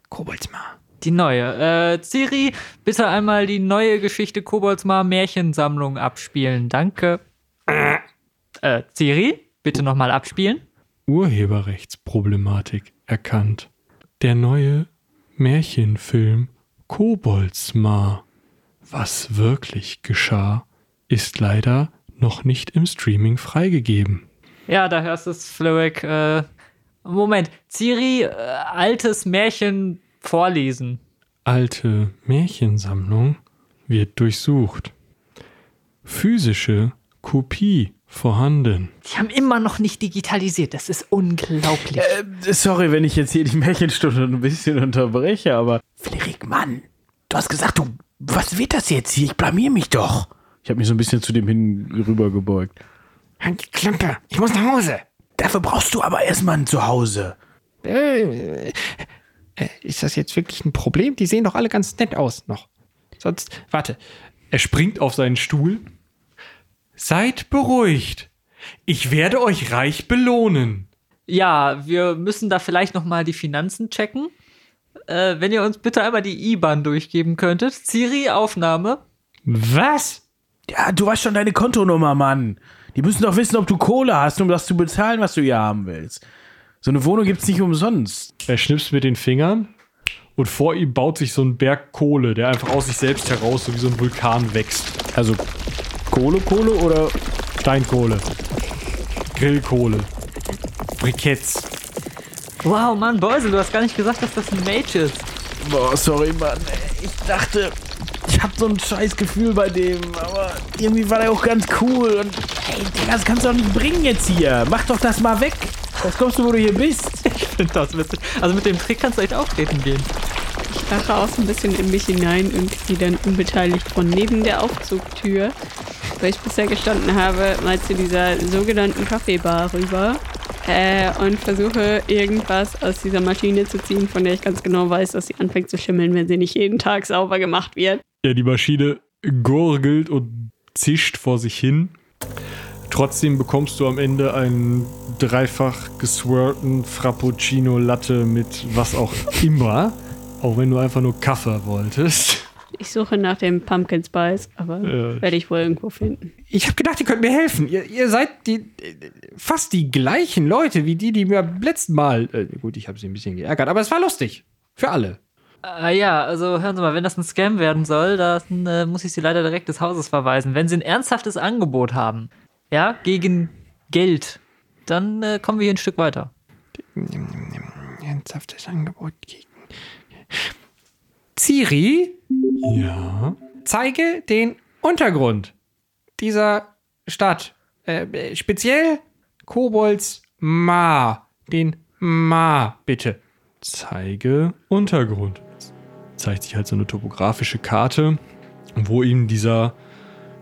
Koboldsmar. Die neue. Äh, Siri, bitte einmal die neue Geschichte Koboldsmar Märchensammlung abspielen. Danke. Äh, Siri, bitte nochmal abspielen. Urheberrechtsproblematik erkannt. Der neue Märchenfilm Koboldsmar. Was wirklich geschah, ist leider noch nicht im Streaming freigegeben. Ja, da hörst du es, Flöek. Äh, Moment. Siri, äh, altes Märchen vorlesen. Alte Märchensammlung wird durchsucht. Physische Kopie vorhanden. Die haben immer noch nicht digitalisiert. Das ist unglaublich. Äh, sorry, wenn ich jetzt hier die Märchenstunde ein bisschen unterbreche, aber. Flerik, Mann, du hast gesagt, du, was wird das jetzt hier? Ich blamier mich doch. Ich habe mich so ein bisschen zu dem hin rüber gebeugt. Halt die Klampe, ich muss nach Hause. Dafür brauchst du aber erstmal ein Zuhause. Äh, ist das jetzt wirklich ein Problem? Die sehen doch alle ganz nett aus noch. Sonst, warte. Er springt auf seinen Stuhl. Seid beruhigt. Ich werde euch reich belohnen. Ja, wir müssen da vielleicht noch mal die Finanzen checken. Äh, wenn ihr uns bitte einmal die IBAN durchgeben könntet. Ciri, Aufnahme. Was? Ja, du weißt schon deine Kontonummer, Mann. Die müssen doch wissen, ob du Kohle hast, um das zu bezahlen, was du hier haben willst. So eine Wohnung gibt's nicht umsonst. Er schnipst mit den Fingern und vor ihm baut sich so ein Berg Kohle, der einfach aus sich selbst heraus, so wie so ein Vulkan wächst. Also Kohle, Kohle oder Steinkohle. Grillkohle. Briketts. Wow, Mann, Beusel, du hast gar nicht gesagt, dass das ein Mage ist. Boah, sorry, Mann. Ich dachte, hab so ein scheiß Gefühl bei dem, aber irgendwie war der auch ganz cool. Und hey, Digga, das kannst du doch nicht bringen jetzt hier. Mach doch das mal weg. Was kommst du, wo du hier bist? Ich finde das witzig. Also mit dem Trick kannst du echt auftreten gehen. Ich lache auch so ein bisschen in mich hinein und gehe dann unbeteiligt von neben der Aufzugtür, wo ich bisher gestanden habe, mal zu dieser sogenannten Kaffeebar rüber äh, und versuche irgendwas aus dieser Maschine zu ziehen, von der ich ganz genau weiß, dass sie anfängt zu schimmeln, wenn sie nicht jeden Tag sauber gemacht wird. Ja, die Maschine gurgelt und zischt vor sich hin. Trotzdem bekommst du am Ende einen dreifach geswirlten Frappuccino Latte mit was auch immer. Auch wenn du einfach nur Kaffee wolltest. Ich suche nach dem Pumpkin Spice, aber Ja. werde ich wohl irgendwo finden. Ich habe gedacht, ihr könnt mir helfen. Ihr, ihr seid die fast die gleichen Leute wie die, die mir beim letzten Mal. Äh, gut, ich habe sie ein bisschen geärgert, aber es war lustig. Für alle. Äh, ja, also hören Sie mal, wenn das ein Scam werden soll, dann äh, muss ich Sie leider direkt des Hauses verweisen. Wenn Sie ein ernsthaftes Angebot haben, ja, gegen Geld, dann äh, kommen wir hier ein Stück weiter. Ernsthaftes Angebot gegen. Ciri, Ja. zeige den Untergrund dieser Stadt. Äh, speziell Kobolds Ma. Den Ma, bitte. Zeige Untergrund. Zeigt sich halt so eine topografische Karte, wo eben dieser,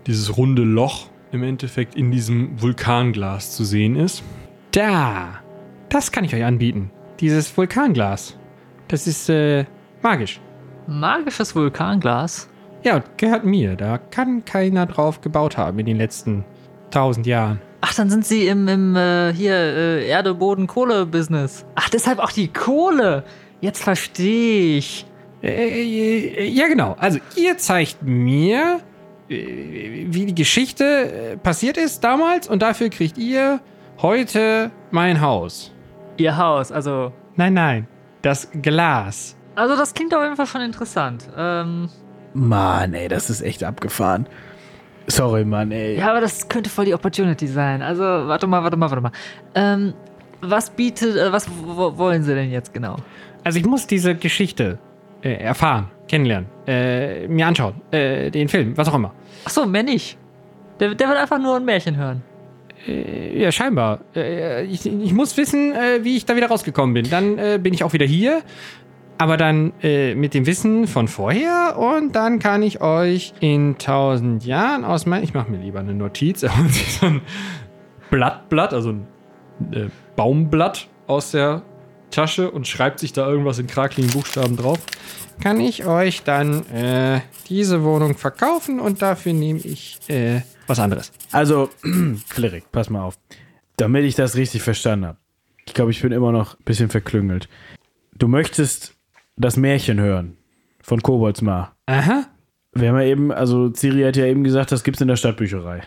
dieses runde Loch im Endeffekt in diesem Vulkanglas zu sehen ist. Da. Das kann ich euch anbieten. Dieses Vulkanglas. Das ist äh, magisch. Magisches Vulkanglas. Ja, und gehört mir. Da kann keiner drauf gebaut haben in den letzten tausend Jahren. Ach, dann sind Sie im, im äh, hier äh, Erde, Boden, Kohle-Business. Ach, deshalb auch die Kohle. Jetzt verstehe ich. Äh, äh, ja, genau. Also, ihr zeigt mir, äh, wie die Geschichte äh, passiert ist damals und dafür kriegt ihr heute mein Haus. Ihr Haus, also. Nein, nein. Das Glas. Also, das klingt auf jeden Fall schon interessant. Ähm, Mann, ey, das ist echt abgefahren. Sorry, Mann, ey. ja, aber das könnte voll die Opportunity sein. Also, warte mal, warte mal, warte mal. Ähm, was bietet, was wollen Sie denn jetzt genau? Also, ich muss diese Geschichte äh, erfahren, kennenlernen, äh, mir anschauen, äh, den Film, was auch immer. Ach so, mehr nicht. Der, der will einfach nur ein Märchen hören. Äh, ja, scheinbar. Äh, ich, ich muss wissen, äh, wie ich da wieder rausgekommen bin. Dann bin ich auch wieder hier. Aber dann äh, mit dem Wissen von vorher und dann kann ich euch in tausend Jahren aus meinem. Ich mache mir lieber eine Notiz. So ein Blattblatt, also ein äh, Baumblatt aus der Tasche und schreibt sich da irgendwas in krakeligen Buchstaben drauf. Kann ich euch dann äh, diese Wohnung verkaufen und dafür nehme ich äh, was anderes. Also, Klerik, pass mal auf. Damit ich das richtig verstanden habe. Ich glaube, ich bin immer noch ein bisschen verklüngelt. Du möchtest das Märchen hören von Koboldsmar. Aha. Wir haben ja eben, also Ciri hat ja eben gesagt, das gibt's in der Stadtbücherei.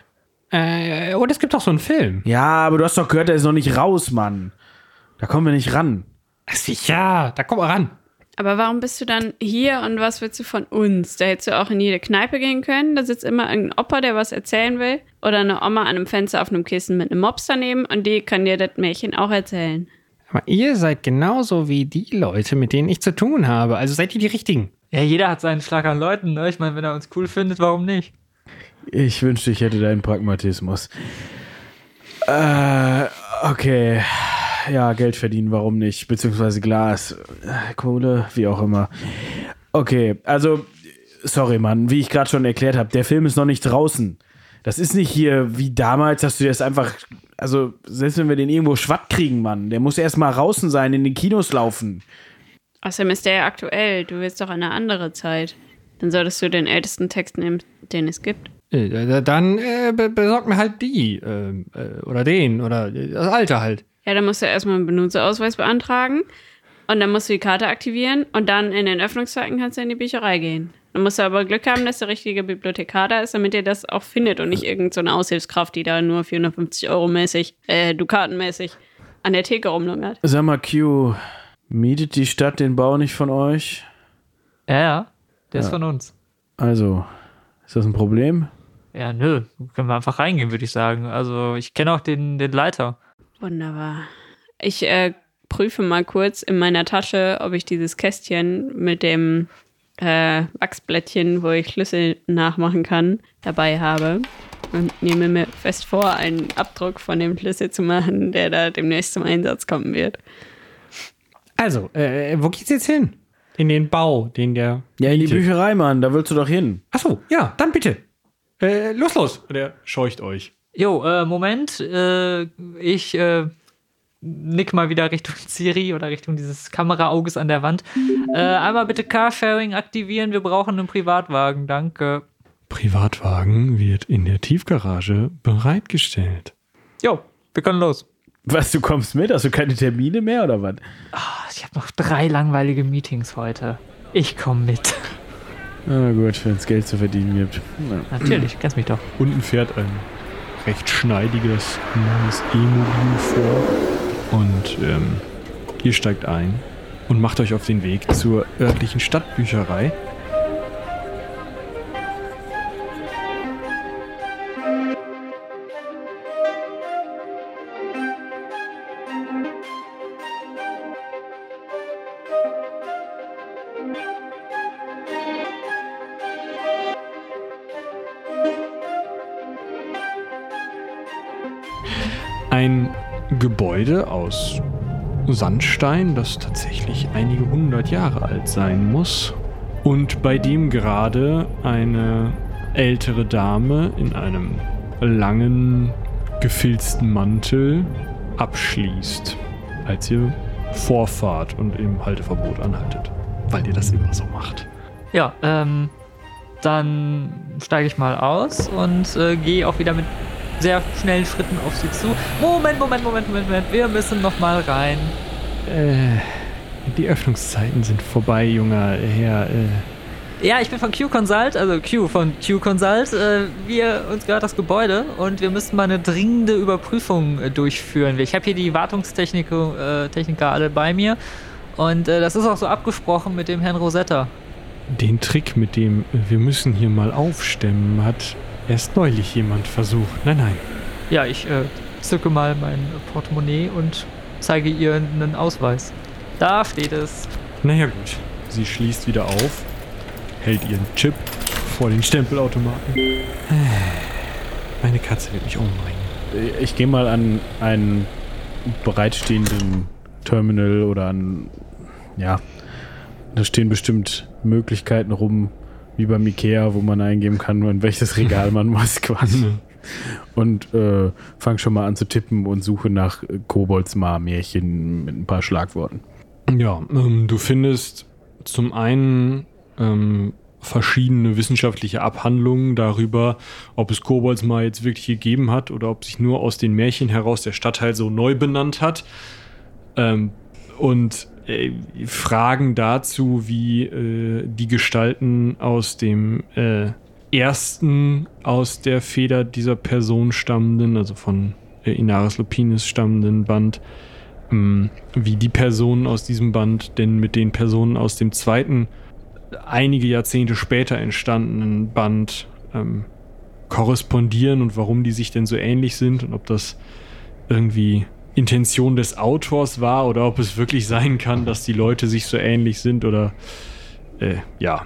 Äh, und es gibt auch so einen Film. Ja, aber du hast doch gehört, der ist noch nicht raus, Mann. Da kommen wir nicht ran. Ach, ja, da komm mal ran. Aber warum bist du dann hier und was willst du von uns? Da hättest du auch in jede Kneipe gehen können. Da sitzt immer irgendein Opa, der was erzählen will. Oder eine Oma an einem Fenster auf einem Kissen mit einem Mops daneben und die kann dir das Märchen auch erzählen. Aber ihr seid genauso wie die Leute, mit denen ich zu tun habe. Also seid ihr die Richtigen. Ja, jeder hat seinen Schlag an Leuten, ne? Ich meine, wenn er uns cool findet, warum nicht? Ich wünschte, ich hätte deinen Pragmatismus. Äh, okay. Ja, Geld verdienen, warum nicht? Beziehungsweise Glas, äh, Kohle, wie auch immer. Okay, also, sorry, Mann, wie ich gerade schon erklärt habe, der Film ist noch nicht draußen. Das ist nicht hier wie damals, dass du das einfach, also selbst wenn wir den irgendwo schwatt kriegen, Mann, der muss erst mal draußen sein, in den Kinos laufen. Außerdem ist der ja aktuell. Du willst doch eine andere Zeit. Dann solltest du den ältesten Text nehmen, den es gibt. Äh, dann äh, be besorg mir halt die. Äh, äh, oder den. Oder das alte halt. Ja, dann musst du erstmal einen Benutzerausweis beantragen. Und dann musst du die Karte aktivieren. Und dann in den Öffnungszeiten kannst du in die Bücherei gehen. Dann musst du aber Glück haben, dass der richtige Bibliothekar da ist, damit ihr das auch findet und nicht irgendeine so Aushilfskraft, die da nur 450 Euro mäßig, äh, Dukatenmäßig an der Theke rumlungert. Sag mal, Q, mietet die Stadt den Bau nicht von euch? Ja, ja. Der ist Ja. von uns. Also, ist das ein Problem? Ja, nö. Können wir einfach reingehen, würde ich sagen. Also, ich kenne auch den, den Leiter. Wunderbar. Ich äh, prüfe mal kurz in meiner Tasche, ob ich dieses Kästchen mit dem äh, Wachsblättchen, wo ich Schlüssel nachmachen kann, dabei habe. Und nehme mir fest vor, einen Abdruck von dem Schlüssel zu machen, der da demnächst zum Einsatz kommen wird. Also, äh, wo geht's jetzt hin? In den Bau, den der. Ja, in die. Bücherei, Mann, da willst du doch hin. Achso, ja, dann bitte. Äh, los, los. Der scheucht euch. Jo, äh, Moment. Äh, ich äh, nick mal wieder Richtung Siri oder Richtung dieses Kameraauges an der Wand. Äh, einmal bitte Carsharing aktivieren. Wir brauchen einen Privatwagen. Danke. Privatwagen wird in der Tiefgarage bereitgestellt. Jo, wir können los. Was, du kommst mit? Hast du keine Termine mehr oder was? Ich habe noch drei langweilige Meetings heute. Ich komme mit. Na gut, wenn es Geld zu verdienen gibt. Na. Natürlich, kennst mich doch. Unten fährt ein recht schneidiges neues E-Mobil vor. Und ähm, ihr steigt ein und macht euch auf den Weg zur örtlichen Stadtbücherei. Gebäude aus Sandstein, das tatsächlich einige hundert Jahre alt sein muss. Und bei dem gerade eine ältere Dame in einem langen, gefilzten Mantel abschließt, als ihr vorfahrt und im Halteverbot anhaltet. Weil ihr das immer so macht. Ja, ähm, dann steige ich mal aus und äh, gehe auch wieder mit sehr schnellen Schritten auf sie zu. Moment, Moment, Moment, Moment, Moment. Wir müssen noch mal rein. Äh, die Öffnungszeiten sind vorbei, junger Herr. Äh, Ja, ich bin von Q Consult, also Q von Q Consult. Äh, wir uns gehört das Gebäude und wir müssen mal eine dringende Überprüfung äh, durchführen. Ich habe hier die Wartungstechniker äh, alle bei mir und das ist auch so abgesprochen mit dem Herrn Rosetta. Den Trick mit dem wir müssen hier mal aufstemmen hat erst neulich jemand versucht. Nein, nein. Ja, ich äh, zücke mal mein Portemonnaie und zeige ihr einen Ausweis. Da steht es. Naja gut. Sie schließt wieder auf, hält ihren Chip vor den Stempelautomaten. Meine Katze wird mich umbringen. Ich gehe mal an einen bereitstehenden Terminal oder an, ja, da stehen bestimmt Möglichkeiten rum, wie beim Ikea, wo man eingeben kann, in welches Regal man muss quasi. Und äh, fange schon mal an zu tippen und suche nach Koboldsmar-Märchen mit ein paar Schlagworten. Ja, ähm, du findest zum einen ähm, verschiedene wissenschaftliche Abhandlungen darüber, ob es Kobolds mal jetzt wirklich gegeben hat oder ob sich nur aus den Märchen heraus der Stadtteil so neu benannt hat. Ähm, und äh, Fragen dazu, wie äh, die Gestalten aus dem äh, ersten aus der Feder dieser Person stammenden, also von äh, Inaris Lupinis stammenden Band, ähm, wie die Personen aus diesem Band denn mit den Personen aus dem zweiten, einige Jahrzehnte später entstandenen Band ähm, korrespondieren und warum die sich denn so ähnlich sind und ob das irgendwie Intention des Autors war oder ob es wirklich sein kann, dass die Leute sich so ähnlich sind oder äh, ja.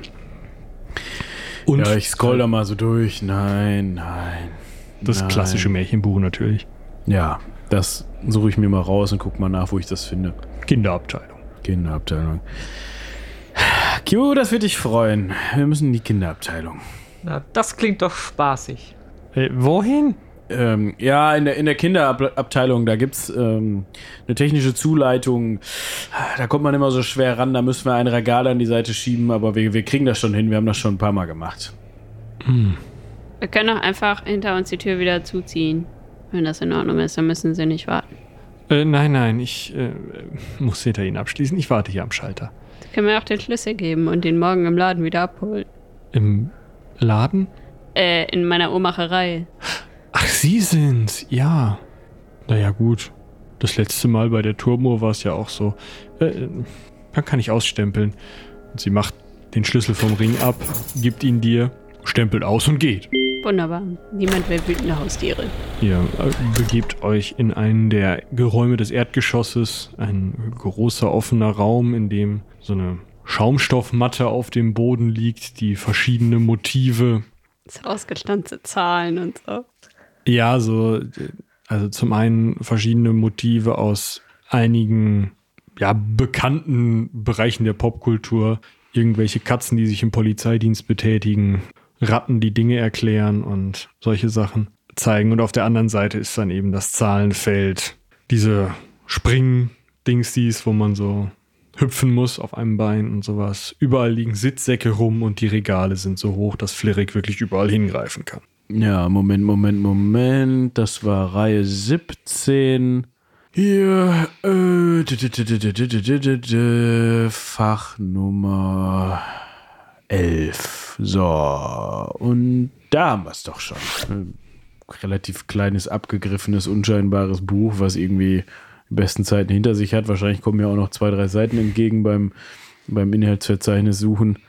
Und ja, ich scroll da mal so durch. Nein, nein. das nein. klassische Märchenbuch natürlich. Ja, das suche ich mir mal raus und guck mal nach, wo ich das finde. Kinderabteilung. Kinderabteilung. Q, das wird dich freuen. Wir müssen in die Kinderabteilung. Na, das klingt doch spaßig. Äh, wohin? Ähm, ja, in der, in der Kinderabteilung, da gibt's ähm, eine technische Zuleitung. Da kommt man immer so schwer ran, da müssen wir ein Regal an die Seite schieben, aber wir, wir kriegen das schon hin, wir haben das schon ein paar Mal gemacht. Wir können auch einfach hinter uns die Tür wieder zuziehen. Wenn das in Ordnung ist, dann müssen sie nicht warten. Äh, nein, nein, ich äh, muss hinter Ihnen abschließen. Ich warte hier am Schalter. Sie können mir auch den Schlüssel geben und den morgen im Laden wieder abholen. Im Laden? Äh, in meiner Uhrmacherei. Ach, Sie sind's, ja. Naja, gut. Das letzte Mal bei der Turmuhr war es ja auch so. Äh, dann kann ich ausstempeln. Und sie macht den Schlüssel vom Ring ab, gibt ihn dir, stempelt aus und geht. Wunderbar. Niemand will wütende Haustiere. Ihr äh, begebt euch in einen der Geräume des Erdgeschosses, ein großer offener Raum, in dem so eine Schaumstoffmatte auf dem Boden liegt, die verschiedene Motive So ausgestanzte Zahlen und so. Ja, so, also zum einen verschiedene Motive aus einigen, ja, bekannten Bereichen der Popkultur. Irgendwelche Katzen, die sich im Polizeidienst betätigen, Ratten, die Dinge erklären und solche Sachen zeigen. Und auf der anderen Seite ist dann eben das Zahlenfeld, diese Spring-Dingsies, wo man so hüpfen muss auf einem Bein und sowas. Überall liegen Sitzsäcke rum und die Regale sind so hoch, dass Flirik wirklich überall hingreifen kann. Ja, Moment, Moment, Moment. Das war Reihe 17. Hier, äh, Fachnummer 11. So, und da haben wir es doch schon. Relativ kleines, abgegriffenes, unscheinbares Buch, was irgendwie die besten Zeiten hinter sich hat. Wahrscheinlich kommen ja auch noch zwei, drei Seiten entgegen beim, beim Inhaltsverzeichnis suchen.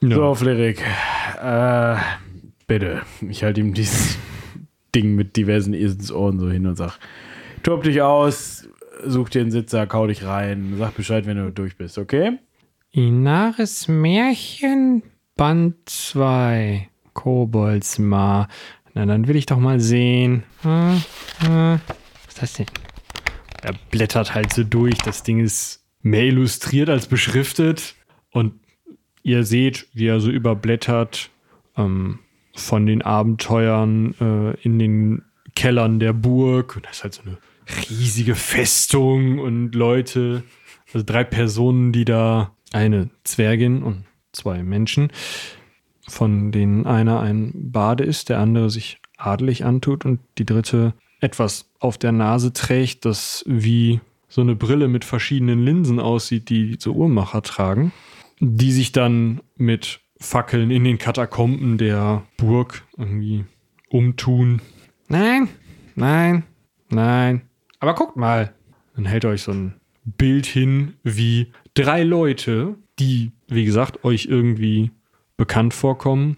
No. So, Flerik. Äh, bitte. Ich halte ihm dieses Ding mit diversen Eselsohren so hin und sag, tob dich aus, such dir einen Sitzer, kau dich rein, sag Bescheid, wenn du durch bist, okay? Inaris Märchen, Band 2. Koboldsmar. Na, dann will ich doch mal sehen. Hm, hm. Was ist das denn? Er blättert halt so durch. Das Ding ist mehr illustriert als beschriftet. Und ihr seht, wie er so überblättert ähm, von den Abenteuern äh, in den Kellern der Burg. Und das ist halt so eine riesige Festung und Leute, also drei Personen, die da, eine Zwergin und zwei Menschen, von denen einer ein Bade ist, der andere sich adelig antut und die dritte etwas auf der Nase trägt, das wie so eine Brille mit verschiedenen Linsen aussieht, die so Uhrmacher tragen, die sich dann mit Fackeln in den Katakomben der Burg irgendwie umtun. Nein, nein, nein. Aber guckt mal. Dann hält euch so ein Bild hin, wie drei Leute, die, wie gesagt, euch irgendwie bekannt vorkommen.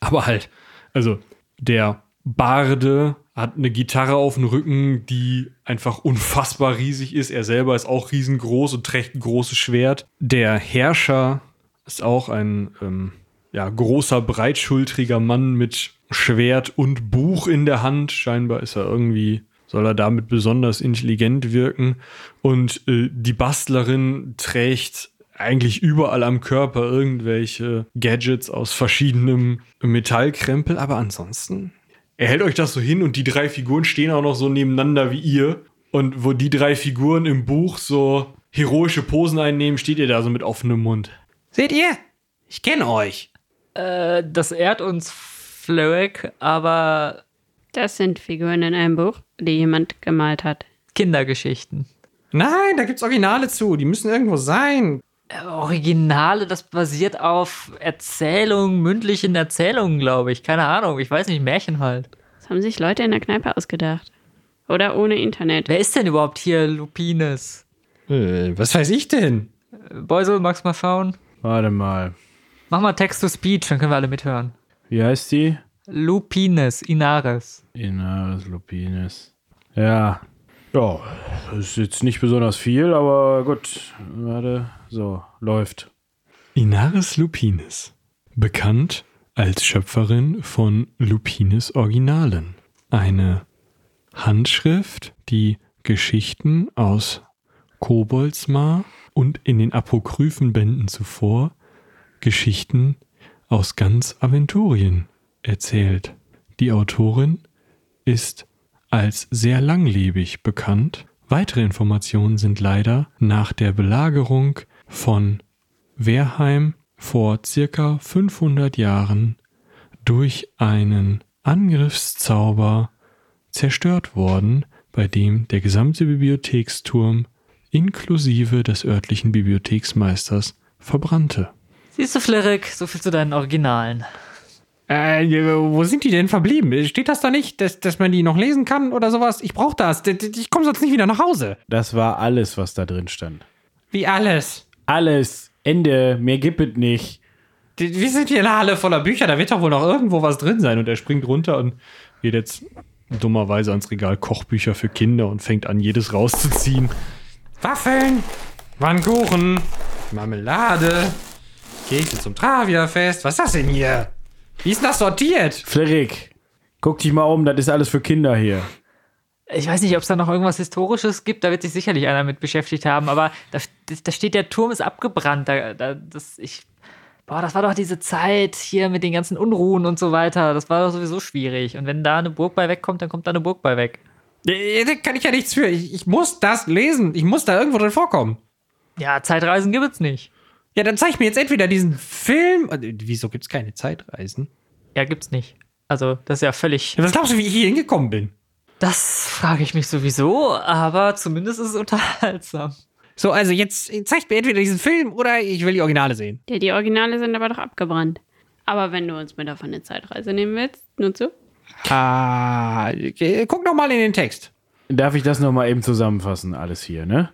Aber halt, also der Barde hat eine Gitarre auf dem Rücken, die einfach unfassbar riesig ist. Er selber ist auch riesengroß und trägt ein großes Schwert. Der Herrscher ist auch ein ähm, ja, großer, breitschultriger Mann mit Schwert und Buch in der Hand. Scheinbar ist er irgendwie, soll er damit besonders intelligent wirken. Und äh, die Bastlerin trägt eigentlich überall am Körper irgendwelche Gadgets aus verschiedenem Metallkrempel, aber ansonsten. Er hält euch das so hin und die drei Figuren stehen auch noch so nebeneinander wie ihr. Und wo die drei Figuren im Buch so heroische Posen einnehmen, steht ihr da so mit offenem Mund. Seht ihr? Ich kenne euch. Äh, das ehrt uns Flöek, aber Das sind Figuren in einem Buch, die jemand gemalt hat. Kindergeschichten. Nein, da gibt's Originale zu. Die müssen irgendwo sein. Äh, Originale, das basiert auf Erzählungen, mündlichen Erzählungen, glaube ich. Keine Ahnung, ich weiß nicht, Märchen halt. Das haben sich Leute in der Kneipe ausgedacht. Oder ohne Internet. Wer ist denn überhaupt hier Lupines? Äh, was weiß ich denn? Beusel, magst mal schauen? Warte mal. Mach mal Text-to-Speech, dann können wir alle mithören. Wie heißt die? Lupines, Inares. Inaris Lupines. Ja. Ja, das ist jetzt nicht besonders viel, aber gut. Warte. So, läuft. Inaris Lupines, bekannt als Schöpferin von Lupines Originalen, eine Handschrift, die Geschichten aus Koboldsmar und in den Apokryphenbänden zuvor Geschichten aus ganz Aventurien erzählt. Die Autorin ist als sehr langlebig bekannt. Weitere Informationen sind leider nach der Belagerung von Wehrheim vor circa 500 Jahren durch einen Angriffszauber zerstört worden, bei dem der gesamte Bibliotheksturm inklusive des örtlichen Bibliotheksmeisters verbrannte. Siehst du, Flirik, so viel zu deinen Originalen. Äh, wo sind die denn verblieben? Steht das da nicht, dass, dass man die noch lesen kann oder sowas? Ich brauch das. Ich komme sonst nicht wieder nach Hause. Das war alles, was da drin stand. Wie alles. Alles. Ende. Mehr gibt es nicht. Wir sind hier in einer Halle voller Bücher, da wird doch wohl noch irgendwo was drin sein. Und er springt runter und geht jetzt dummerweise ans Regal Kochbücher für Kinder und fängt an, jedes rauszuziehen. Waffeln, Pfannkuchen, Marmelade, Kekse zum Travia-Fest. Was ist das denn hier? Wie ist denn das sortiert? Flerik, guck dich mal um, das ist alles für Kinder hier. Ich weiß nicht, ob es da noch irgendwas Historisches gibt, da wird sich sicherlich einer mit beschäftigt haben, aber da, da steht, der Turm ist abgebrannt. Da, da, das, ich, boah, das war doch diese Zeit hier mit den ganzen Unruhen und so weiter. Das war doch sowieso schwierig. Und wenn da eine Burg bei wegkommt, dann kommt da eine Burg bei weg. Äh, Da kann ich ja nichts für. Ich, ich muss das lesen. Ich muss da irgendwo drin vorkommen. Ja, Zeitreisen gibt's nicht. Ja, dann zeig mir jetzt entweder diesen Film. Äh, Wieso gibt's keine Zeitreisen? Ja, gibt's nicht. Also, das ist ja völlig. Ja, was glaubst du, wie ich hier hingekommen bin? Das frage ich mich sowieso, aber zumindest ist es unterhaltsam. So, also jetzt zeigt mir entweder diesen Film oder ich will die Originale sehen. Ja, die Originale sind aber doch abgebrannt. Aber wenn du uns mit davon eine Zeitreise nehmen willst, nur zu. Ah, guck noch mal in den Text. Darf ich das nochmal eben zusammenfassen, alles hier, ne?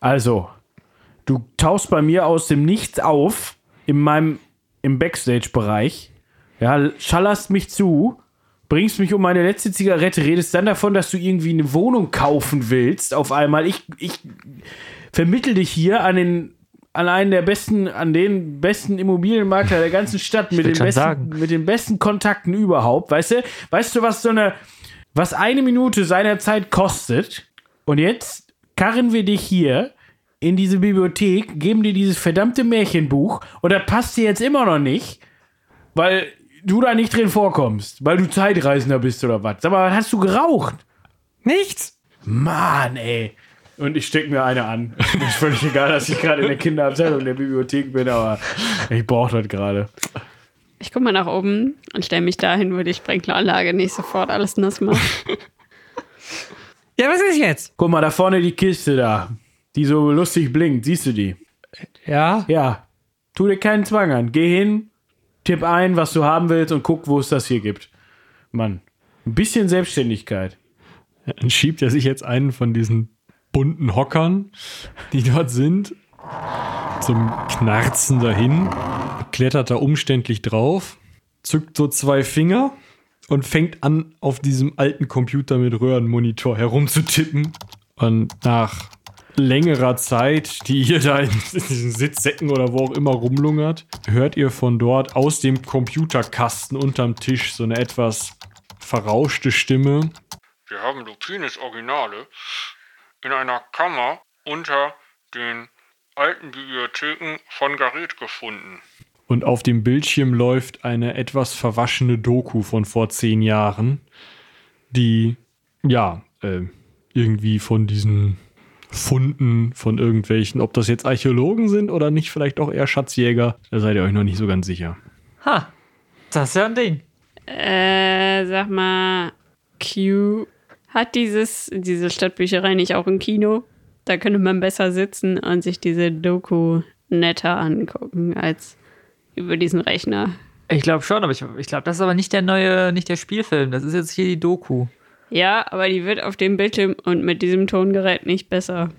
Also, du tauchst bei mir aus dem Nichts auf, in meinem, im Backstage-Bereich, ja, schallerst mich zu, bringst mich um meine letzte Zigarette, redest dann davon, dass du irgendwie eine Wohnung kaufen willst, auf einmal. Ich, ich vermittel dich hier an den, an einen der besten, an den besten Immobilienmakler der ganzen Stadt mit den, besten, sagen. mit den besten Kontakten überhaupt, weißt du? Weißt du, was so eine, was eine Minute seiner Zeit kostet? Und jetzt karren wir dich hier in diese Bibliothek, geben dir dieses verdammte Märchenbuch und das passt dir jetzt immer noch nicht, weil du da nicht drin vorkommst, weil du Zeitreisender bist oder was. Sag mal, was hast du geraucht? Nichts. Mann, ey. Und ich steck mir eine an. Mir ist völlig egal, dass ich gerade in der Kinderabteilung der Bibliothek bin, aber ich brauche das gerade. Ich guck mal nach oben und stelle mich dahin, wo die Sprenkleranlage nicht sofort alles nass macht. Ja, was ist jetzt? Guck mal, da vorne die Kiste da, die so lustig blinkt. Siehst du die? Ja. Ja. Tu dir keinen Zwang an. Geh hin, tipp ein, was du haben willst und guck, wo es das hier gibt. Mann, ein bisschen Selbstständigkeit. Dann schiebt er sich jetzt einen von diesen bunten Hockern, die dort sind, zum Knarzen dahin, klettert da umständlich drauf, zückt so zwei Finger und fängt an, auf diesem alten Computer mit Röhrenmonitor herumzutippen. Und nach längerer Zeit, die ihr da in diesen Sitzsäcken oder wo auch immer rumlungert, hört ihr von dort aus dem Computerkasten unterm Tisch so eine etwas verrauschte Stimme. Wir haben Lupines Originale in einer Kammer unter den alten Bibliotheken von Gareth gefunden. Und auf dem Bildschirm läuft eine etwas verwaschene Doku von vor zehn Jahren, die, ja, äh, irgendwie von diesen Funden von irgendwelchen, ob das jetzt Archäologen sind oder nicht, vielleicht auch eher Schatzjäger, da seid ihr euch noch nicht so ganz sicher. Ha, das ist ja ein Ding. Äh, sag mal, Q, hat dieses, diese Stadtbücherei nicht auch ein Kino? Da könnte man besser sitzen und sich diese Doku netter angucken als über diesen Rechner. Ich glaube schon, aber ich, ich glaube, das ist aber nicht der neue, nicht der Spielfilm. Das ist jetzt hier die Doku. Ja, aber die wird auf dem Bildschirm und mit diesem Tongerät nicht besser.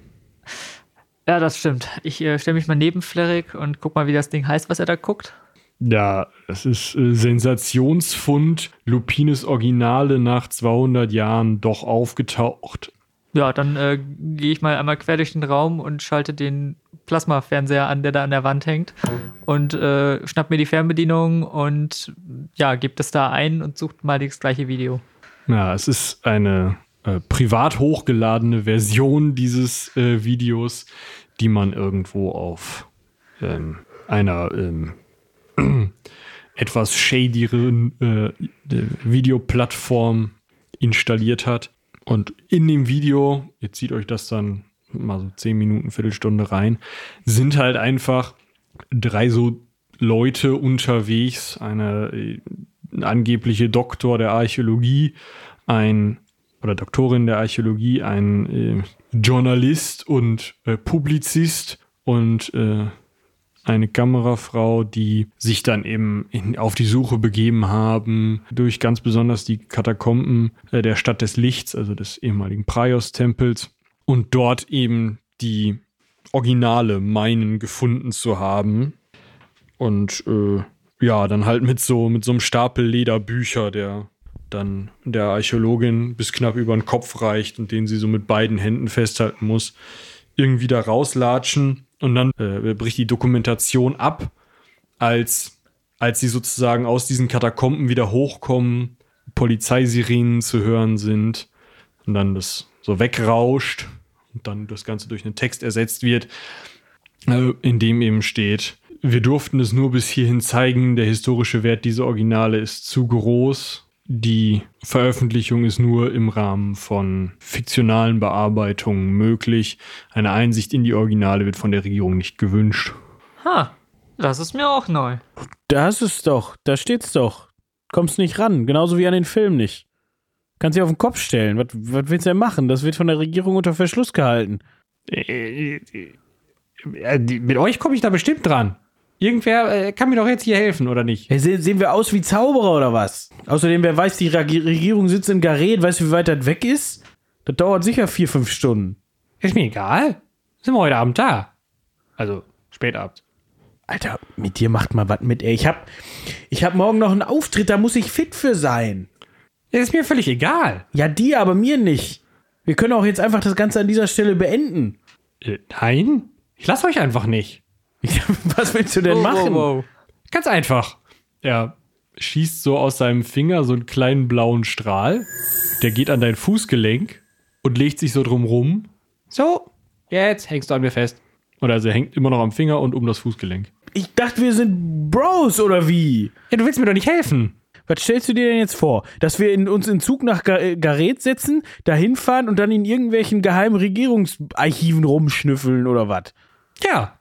Ja, das stimmt. Ich äh, stelle mich mal neben Flerik und guck mal, wie das Ding heißt, was er da guckt. Ja, das ist äh, Sensationsfund, Lupines Originale nach 200 Jahren doch aufgetaucht. Ja, dann äh, gehe ich mal einmal quer durch den Raum und schalte den Plasmafernseher an, der da an der Wand hängt und äh, schnapp mir die Fernbedienung und ja, gebe das da ein und sucht mal das gleiche Video. Ja, es ist eine äh, privat hochgeladene Version dieses äh, Videos, die man irgendwo auf ähm, einer ähm, etwas shadyeren äh, Videoplattform installiert hat. Und in dem Video, ihr zieht euch das dann mal so 10 Minuten, Viertelstunde rein, sind halt einfach drei so Leute unterwegs, eine, äh, angebliche Doktor der Archäologie, ein oder Doktorin der Archäologie, ein äh, Journalist und äh, Publizist und äh, eine Kamerafrau, die sich dann eben in, auf die Suche begeben haben, durch ganz besonders die Katakomben äh, der Stadt des Lichts, also des ehemaligen Praios-Tempels, und dort eben die Originale meinen gefunden zu haben. Und äh, ja, dann halt mit so, mit so einem Stapel Lederbücher, der dann der Archäologin bis knapp über den Kopf reicht und den sie so mit beiden Händen festhalten muss, irgendwie da rauslatschen und dann äh, bricht die Dokumentation ab, als, als sie sozusagen aus diesen Katakomben wieder hochkommen, Polizeisirenen zu hören sind und dann das so wegrauscht und dann das Ganze durch einen Text ersetzt wird, äh, in dem eben steht, wir durften es nur bis hierhin zeigen, der historische Wert dieser Originale ist zu groß. Die Veröffentlichung ist nur im Rahmen von fiktionalen Bearbeitungen möglich. Eine Einsicht in die Originale wird von der Regierung nicht gewünscht. Ha, das ist mir auch neu. Da ist es doch. Da steht's doch. Kommst nicht ran. Genauso wie an den Film nicht. Kannst dich auf den Kopf stellen. Was, was willst du denn machen? Das wird von der Regierung unter Verschluss gehalten. Äh, mit euch komme ich da bestimmt dran. Irgendwer äh, kann mir doch jetzt hier helfen, oder nicht? Hey, sehen, sehen wir aus wie Zauberer oder was? Außerdem, wer weiß, die Reg- Regierung sitzt in Gareth. Weißt du, wie weit das weg ist? Das dauert sicher vier, fünf Stunden. Ist mir egal. Sind wir heute Abend da. Also, spätabend. Alter, mit dir macht mal was mit, ey. Ich hab, ich hab morgen noch einen Auftritt, da muss ich fit für sein. Ist mir völlig egal. Ja, dir, aber mir nicht. Wir können auch jetzt einfach das Ganze an dieser Stelle beenden. Äh, nein, ich lasse euch einfach nicht. Was willst du denn machen? Ganz einfach. Er schießt so aus seinem Finger so einen kleinen blauen Strahl. Der geht an dein Fußgelenk und legt sich so drum rum. So, jetzt hängst du an mir fest. Und also er hängt immer noch am Finger und um das Fußgelenk. Ich dachte, wir sind Bros, oder wie? Ja, du willst mir doch nicht helfen. Was stellst du dir denn jetzt vor? Dass wir in, uns in Zug nach äh, Gareth setzen, dahin fahren und dann in irgendwelchen geheimen Regierungsarchiven rumschnüffeln oder was? Ja.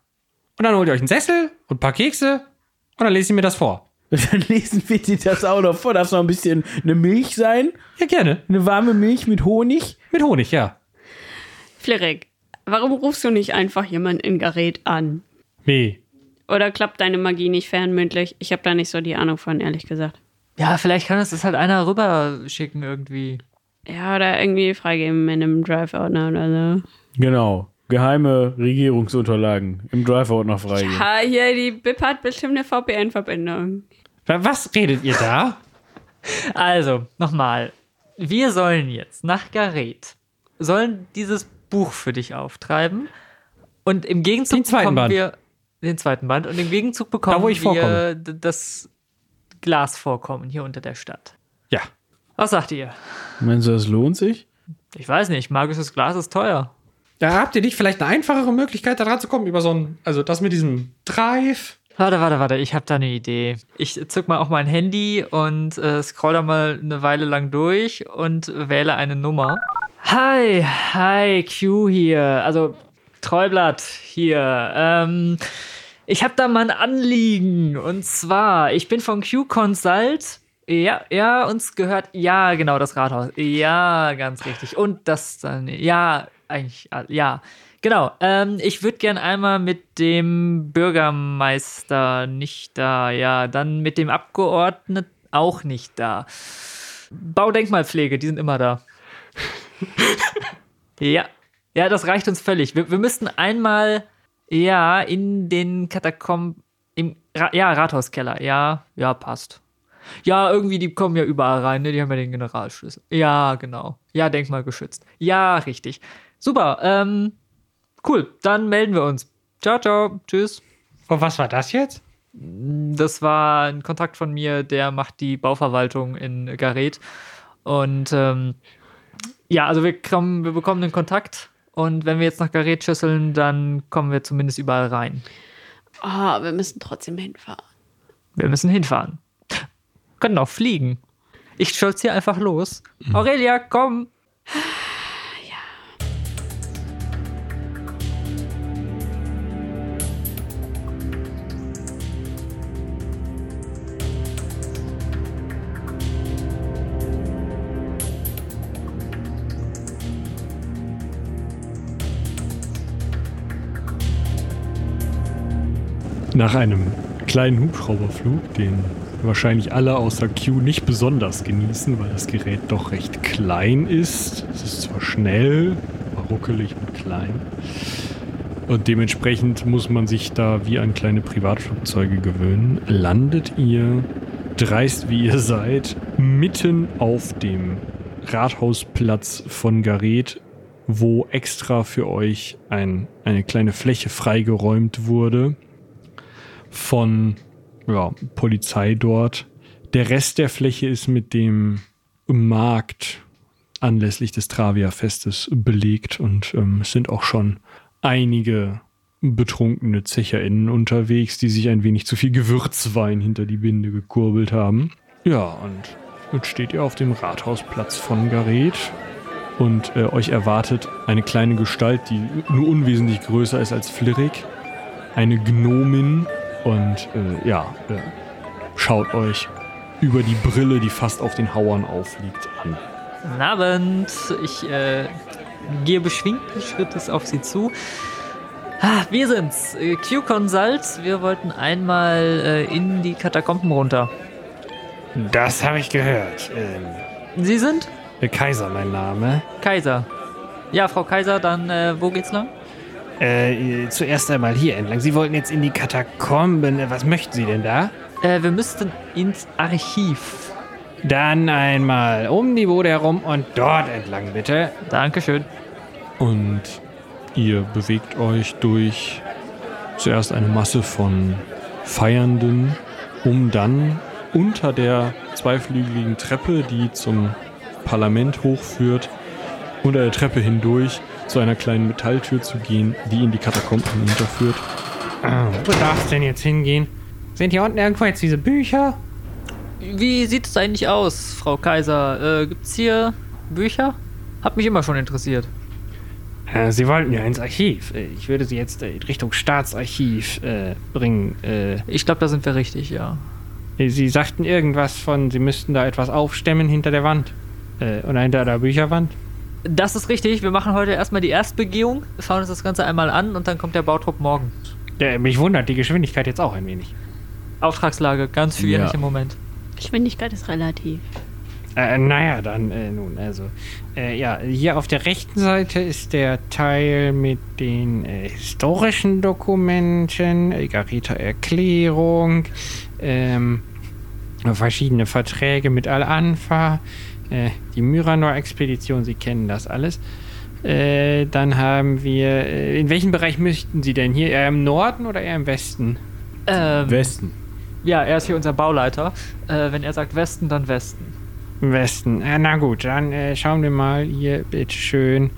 Und dann holt ihr euch einen Sessel und ein paar Kekse und dann lest ihr mir das vor. Dann lesen wir dir das auch noch vor. Darf noch ein bisschen eine Milch sein? Ja, gerne. Eine warme Milch mit Honig? Mit Honig, ja. Flirik, warum rufst du nicht einfach jemanden in Gareth an? Wie? Oder klappt deine Magie nicht fernmündlich? Ich habe da nicht so die Ahnung von, ehrlich gesagt. Ja, vielleicht kann es das halt einer rüberschicken irgendwie. Ja, oder irgendwie freigeben in einem Drive-Ordner oder so. Genau. Geheime Regierungsunterlagen im Drive-Ordner freigeben. Ja, hier, die BIP hat bestimmt eine VPN-Verbindung. Wa- Was redet ihr da? Also, nochmal. Wir sollen jetzt nach Gareth, sollen dieses Buch für dich auftreiben und im Gegenzug Den zweiten bekommen Band. wir den zweiten Band und im Gegenzug bekommen wo ich wir vorkomme. das Glasvorkommen hier unter der Stadt. Ja. Was sagt ihr? Meinst du, das lohnt sich? Ich weiß nicht, magisches Glas ist teuer. Da habt ihr nicht vielleicht eine einfachere Möglichkeit, da dran zu kommen, über so ein, also das mit diesem Drive. Warte, warte, warte, ich habe da eine Idee. Ich zück mal auch mein Handy und äh, scroll da mal eine Weile lang durch und wähle eine Nummer. Hi, hi, Q hier. Also Treublatt hier. Ähm, ich habe da mal ein Anliegen. Und zwar, ich bin von Q Consult. Ja, ja, uns gehört, ja, genau, das Rathaus. Ja, ganz richtig. Und das dann, ja, eigentlich, äh, ja. Genau, ähm, ich würde gern einmal mit dem Bürgermeister nicht da, ja, dann mit dem Abgeordneten auch nicht da. Baudenkmalpflege, die sind immer da. ja, ja, das reicht uns völlig. Wir, wir müssten einmal, ja, in den Katakomben, im, Ra ja, Rathauskeller, ja, ja, passt. Ja, irgendwie, die kommen ja überall rein, ne? Die haben ja den Generalschlüssel. Ja, genau. Ja, denkmalgeschützt. Ja, richtig. Super, ähm, cool. Dann melden wir uns. Ciao, ciao. Tschüss. Und was war das jetzt? Das war ein Kontakt von mir, der macht die Bauverwaltung in Gareth. Und ähm, ja, also wir, kommen, wir bekommen den Kontakt und wenn wir jetzt nach Gareth schüsseln, dann kommen wir zumindest überall rein. Oh, wir müssen trotzdem hinfahren. Wir müssen hinfahren. Können auch fliegen. Ich stolziere einfach los. Aurelia, komm! Nach einem kleinen Hubschrauberflug, den wahrscheinlich alle außer Q nicht besonders genießen, weil das Gerät doch recht klein ist. Es ist zwar schnell, aber ruckelig und klein. Und dementsprechend muss man sich da wie an kleine Privatflugzeuge gewöhnen. Landet ihr, dreist wie ihr seid, mitten auf dem Rathausplatz von Gareth, wo extra für euch ein, eine kleine Fläche freigeräumt wurde von ja, Polizei dort. Der Rest der Fläche ist mit dem Markt anlässlich des Travia-Festes belegt und ähm, es sind auch schon einige betrunkene ZecherInnen unterwegs, die sich ein wenig zu viel Gewürzwein hinter die Binde gekurbelt haben. Ja, und jetzt steht ihr auf dem Rathausplatz von Gareth und äh, euch erwartet eine kleine Gestalt, die nur unwesentlich größer ist als Flirrik. Eine Gnomin und äh, ja, äh, schaut euch über die Brille, die fast auf den Hauern aufliegt, an. Guten Abend. Ich äh, gehe beschwingten Schrittes auf Sie zu. Ah, wir sind's. Äh, Q-Consult. Wir wollten einmal äh, in die Katakomben runter. Das habe ich gehört. Ähm, Sie sind? der Kaiser, mein Name. Kaiser. Ja, Frau Kaiser, dann äh, wo geht's lang? Äh, zuerst einmal hier entlang. Sie wollten jetzt in die Katakomben. Was möchten Sie denn da? Äh, wir müssten ins Archiv. Dann einmal um die Bude herum und dort entlang, bitte. Dankeschön. Und ihr bewegt euch durch zuerst eine Masse von Feiernden, um dann unter der zweiflügeligen Treppe, die zum Parlament hochführt, unter der Treppe hindurch zu einer kleinen Metalltür zu gehen, die in die Katakomben hinunterführt. Ah, wo darf es denn jetzt hingehen? Sind hier unten irgendwo jetzt diese Bücher? Wie sieht es eigentlich aus, Frau Kaiser? Äh, gibt's hier Bücher? Hat mich immer schon interessiert. Äh, Sie wollten ja ins Archiv. Äh, Ich würde Sie jetzt äh, in Richtung Staatsarchiv äh, bringen. Äh, Ich glaube, da sind wir richtig, ja. Sie sagten irgendwas von, Sie müssten da etwas aufstemmen hinter der Wand. Äh, oder hinter der Bücherwand. Das ist richtig. Wir machen heute erstmal die Erstbegehung, schauen uns das Ganze einmal an und dann kommt der Bautrupp morgen. Ja, mich wundert die Geschwindigkeit jetzt auch ein wenig. Auftragslage, ganz schwierig Ja. im Moment. Geschwindigkeit ist relativ. Äh, naja, dann äh, nun, also. Äh, ja, hier auf der rechten Seite ist der Teil mit den äh, historischen Dokumenten, äh, Garita Erklärung, ähm, verschiedene Verträge mit Al-Anfa, äh, die Myranor-Expedition, Sie kennen das alles. Äh, dann haben wir, äh, in welchem Bereich möchten Sie denn? Hier eher im Norden oder eher im Westen? Ähm, Westen. ja, er ist hier unser Bauleiter. Äh, wenn er sagt Westen, dann Westen. Im Westen. Äh, na gut, dann äh, schauen wir mal hier, bitteschön.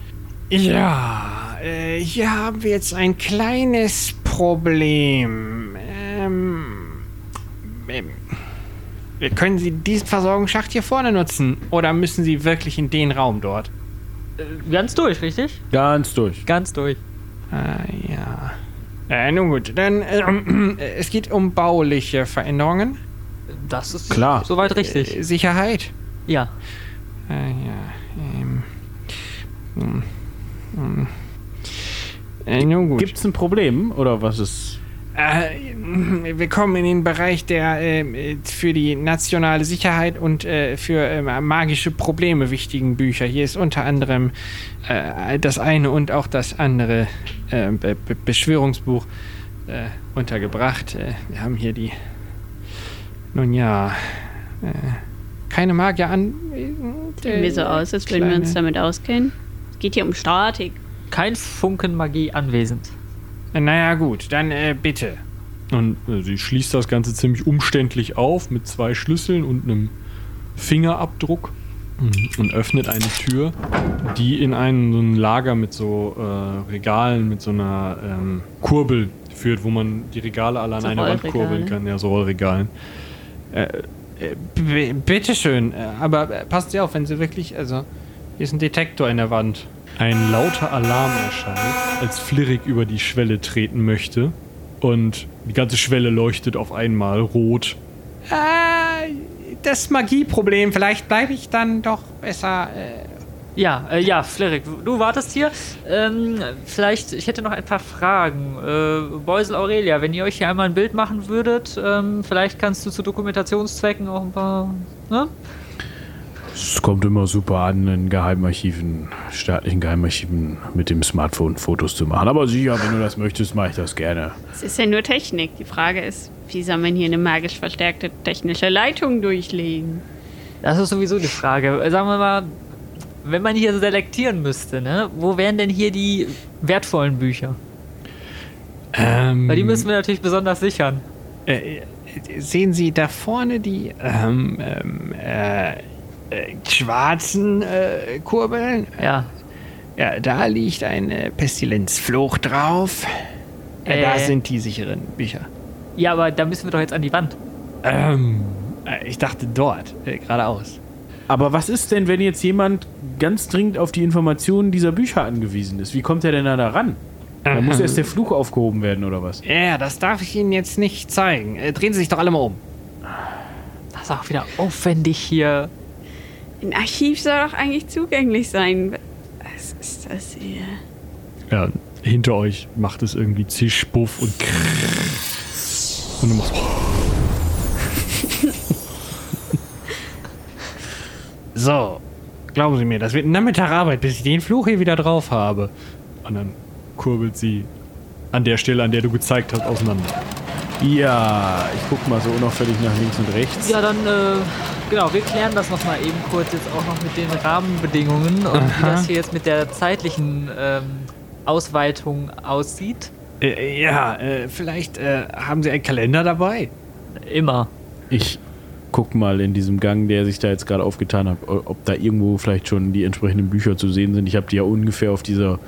Ja, äh, hier haben wir jetzt ein kleines Problem. Ähm, ähm, können Sie diesen Versorgungsschacht hier vorne nutzen? Oder müssen Sie wirklich in den Raum dort? Äh, ganz durch, richtig? Ganz durch. Ganz durch. Ah, ja. Äh, nun gut, dann, ähm, äh, es geht um bauliche Veränderungen. Das ist Klar. soweit richtig. Äh, Sicherheit. ja. Ah, ja. Ähm, hm, hm. Äh, nun gut. Gibt's ein Problem oder was ist? Äh, wir kommen in den Bereich der äh, für die nationale Sicherheit und äh, für äh, magische Probleme wichtigen Bücher. Hier ist unter anderem äh, das eine und auch das andere äh, Be Be Beschwörungsbuch äh, untergebracht. Äh, wir haben hier die. Nun ja. Äh, keine Magier an. Sehen wir so aus, als würden wir uns damit auskennen. Es geht hier um Statik. Kein Funken Magie anwesend. Naja, gut, dann äh, bitte. Und äh, sie schließt das Ganze ziemlich umständlich auf mit zwei Schlüsseln und einem Fingerabdruck und öffnet eine Tür, die in ein, so ein Lager mit so äh, Regalen, mit so einer ähm, Kurbel führt, wo man die Regale alle an So eine Wand kurbeln kann. Ja, so Rollregalen. Äh, Äh, b- bitteschön, äh, aber äh, passt Sie auf, wenn Sie wirklich, also, hier ist ein Detektor in der Wand. Ein lauter Alarm erschallt, als Flirrig über die Schwelle treten möchte. Und die ganze Schwelle leuchtet auf einmal rot. Äh, das Magieproblem, vielleicht bleibe ich dann doch besser. Äh, Ja, äh, ja, Flerik, du wartest hier. Ähm, vielleicht, ich hätte noch ein paar Fragen. Äh, Beusel Aurelia, wenn ihr euch hier einmal ein Bild machen würdet, ähm, vielleicht kannst du zu Dokumentationszwecken auch ein paar. Ne? Es kommt immer super an, in Geheimarchiven, staatlichen Geheimarchiven mit dem Smartphone Fotos zu machen. Aber sicher, wenn du das möchtest, mache ich das gerne. Es ist ja nur Technik. Die Frage ist, wie soll man hier eine magisch verstärkte technische Leitung durchlegen? Das ist sowieso die Frage. Sagen wir mal, wenn man hier selektieren müsste, ne? Wo wären denn hier die wertvollen Bücher? ähm, Weil die müssen wir natürlich besonders sichern. äh, äh, sehen Sie da vorne die ähm, ähm, äh, äh, schwarzen äh, Kurbeln? Ja. Ja, da liegt eine Pestilenzflucht drauf. Äh, da sind die sicheren Bücher. Ja, aber da müssen wir doch jetzt an die Wand. Ähm, äh, ich dachte dort, äh, geradeaus. Aber was ist denn, wenn jetzt jemand ganz dringend auf die Informationen dieser Bücher angewiesen ist? Wie kommt er denn da ran? Da muss erst der Fluch aufgehoben werden, oder was? Ja, das darf ich Ihnen jetzt nicht zeigen. Äh, drehen Sie sich doch alle mal um. Das ist auch wieder aufwendig hier. Ein Archiv soll doch eigentlich zugänglich sein. Was ist das hier? Ja, hinter euch macht es irgendwie Zisch, Buff und Und du machst. So, glauben Sie mir, das wird ein Nachmittag Arbeit, bis ich den Fluch hier wieder drauf habe. Und dann kurbelt sie an der Stelle, an der du gezeigt hast, auseinander. Ja, ich guck mal so unauffällig nach links und rechts. Ja, dann, äh, genau, wir klären das nochmal eben kurz jetzt auch noch mit den Rahmenbedingungen und wie das hier jetzt mit der zeitlichen ähm, Ausweitung aussieht. Äh, ja, äh, vielleicht äh, haben Sie einen Kalender dabei? Immer. Ich guck mal in diesem Gang, der sich da jetzt gerade aufgetan hat, ob da irgendwo vielleicht schon die entsprechenden Bücher zu sehen sind. Ich habe die ja ungefähr auf dieser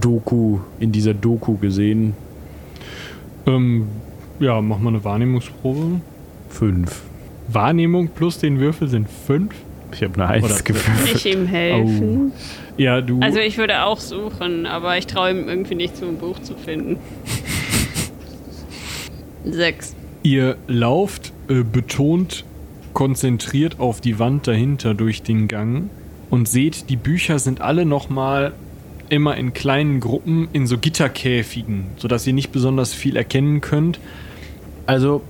Doku, in dieser Doku gesehen. Ähm, ja, mach mal eine Wahrnehmungsprobe. Fünf. Wahrnehmung plus den Würfel sind fünf. Ich habe eine Eins gewürfelt. ich ihm helfen? Ja, du. Also ich würde auch suchen, aber ich traue ihm irgendwie nicht zu, ein Buch zu finden. Sechs. Ihr lauft äh, betont konzentriert auf die Wand dahinter durch den Gang und seht, die Bücher sind alle nochmal immer in kleinen Gruppen in so Gitterkäfigen, sodass ihr nicht besonders viel erkennen könnt. Also,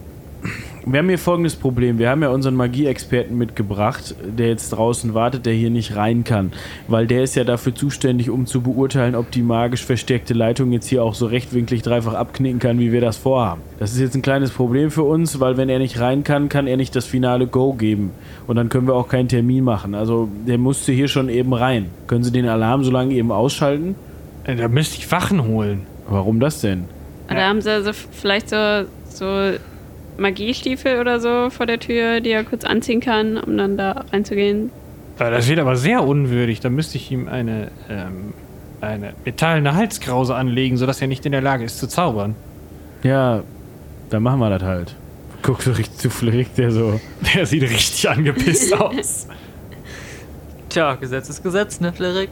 wir haben hier folgendes Problem. Wir haben ja unseren Magieexperten mitgebracht, der jetzt draußen wartet, der hier nicht rein kann. Weil der ist ja dafür zuständig, um zu beurteilen, ob die magisch verstärkte Leitung jetzt hier auch so rechtwinklig dreifach abknicken kann, wie wir das vorhaben. Das ist jetzt ein kleines Problem für uns, weil wenn er nicht rein kann, kann er nicht das finale Go geben. Und dann können wir auch keinen Termin machen. Also, der musste hier schon eben rein. Können Sie den Alarm so lange eben ausschalten? Äh, da müsste ich Wachen holen. Warum das denn? Oder haben sie also vielleicht so, so Magiestiefel oder so vor der Tür, die er kurz anziehen kann, um dann da reinzugehen? Das wird aber sehr unwürdig. Da müsste ich ihm eine, ähm, eine metallene Halskrause anlegen, sodass er nicht in der Lage ist zu zaubern. Ja, dann machen wir das halt. Guck so richtig zufällig, der so. Der sieht richtig angepisst aus. Tja, Gesetz ist Gesetz, ne, Flerik?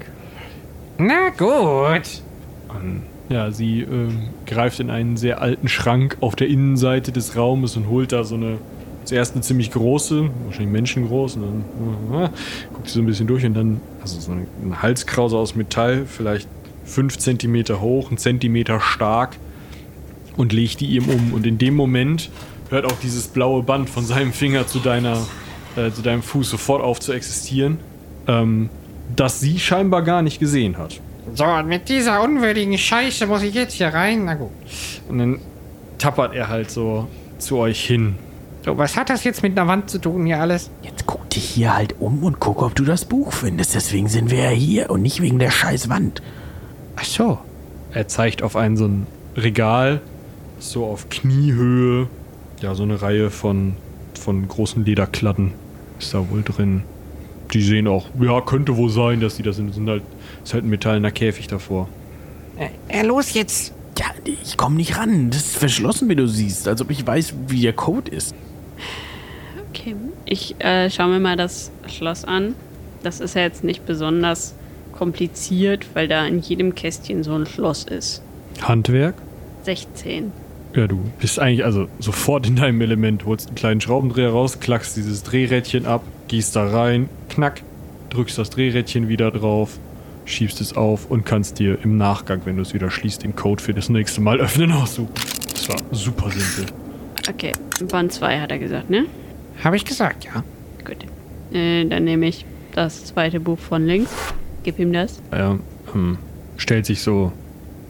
Na gut. Und, ja, sie ähm, greift in einen sehr alten Schrank auf der Innenseite des Raumes und holt da so eine, zuerst eine ziemlich große, wahrscheinlich menschengroß, und dann äh, guckt sie so ein bisschen durch und dann, also so eine, eine Halskrause aus Metall, vielleicht 5 Zentimeter hoch, einen Zentimeter stark und legt die ihm um. Und in dem Moment hört auch dieses blaue Band von seinem Finger zu deiner, äh, zu deinem Fuß sofort auf zu existieren, ähm, das sie scheinbar gar nicht gesehen hat. So, und mit dieser unwürdigen Scheiße muss ich jetzt hier rein. Na gut. Und dann tappert er halt so zu euch hin. So, was hat das jetzt mit einer Wand zu tun hier alles? Jetzt guck dich hier halt um und guck, ob du das Buch findest. Deswegen sind wir ja hier und nicht wegen der scheiß Wand. Ach so. Er zeigt auf ein so ein Regal, so auf Kniehöhe. Ja, so eine Reihe von, von großen Lederklatten ist da wohl drin. Die sehen auch, ja, könnte wohl sein, dass die das sind. sind halt, ist halt ein metallener Käfig davor. Äh, los jetzt. Ja, ich komm nicht ran. Das ist verschlossen, wie du siehst. Als ob ich weiß, wie der Code ist. Okay. Ich äh, schaue mir mal das Schloss an. Das ist ja jetzt nicht besonders kompliziert, weil da in jedem Kästchen so ein Schloss ist. Handwerk? 16. Ja, du bist eigentlich also sofort in deinem Element, holst einen kleinen Schraubendreher raus, klackst dieses Drehrädchen ab, gehst da rein, knack, drückst das Drehrädchen wieder drauf, schiebst es auf und kannst dir im Nachgang, wenn du es wieder schließt, den Code für das nächste Mal öffnen aussuchen. Das war super simpel. Okay, Band 2 hat er gesagt, ne? Habe ich gesagt, ja. Gut. Äh, dann nehme ich das zweite Buch von links. Gib ihm das. Er ähm, stellt sich so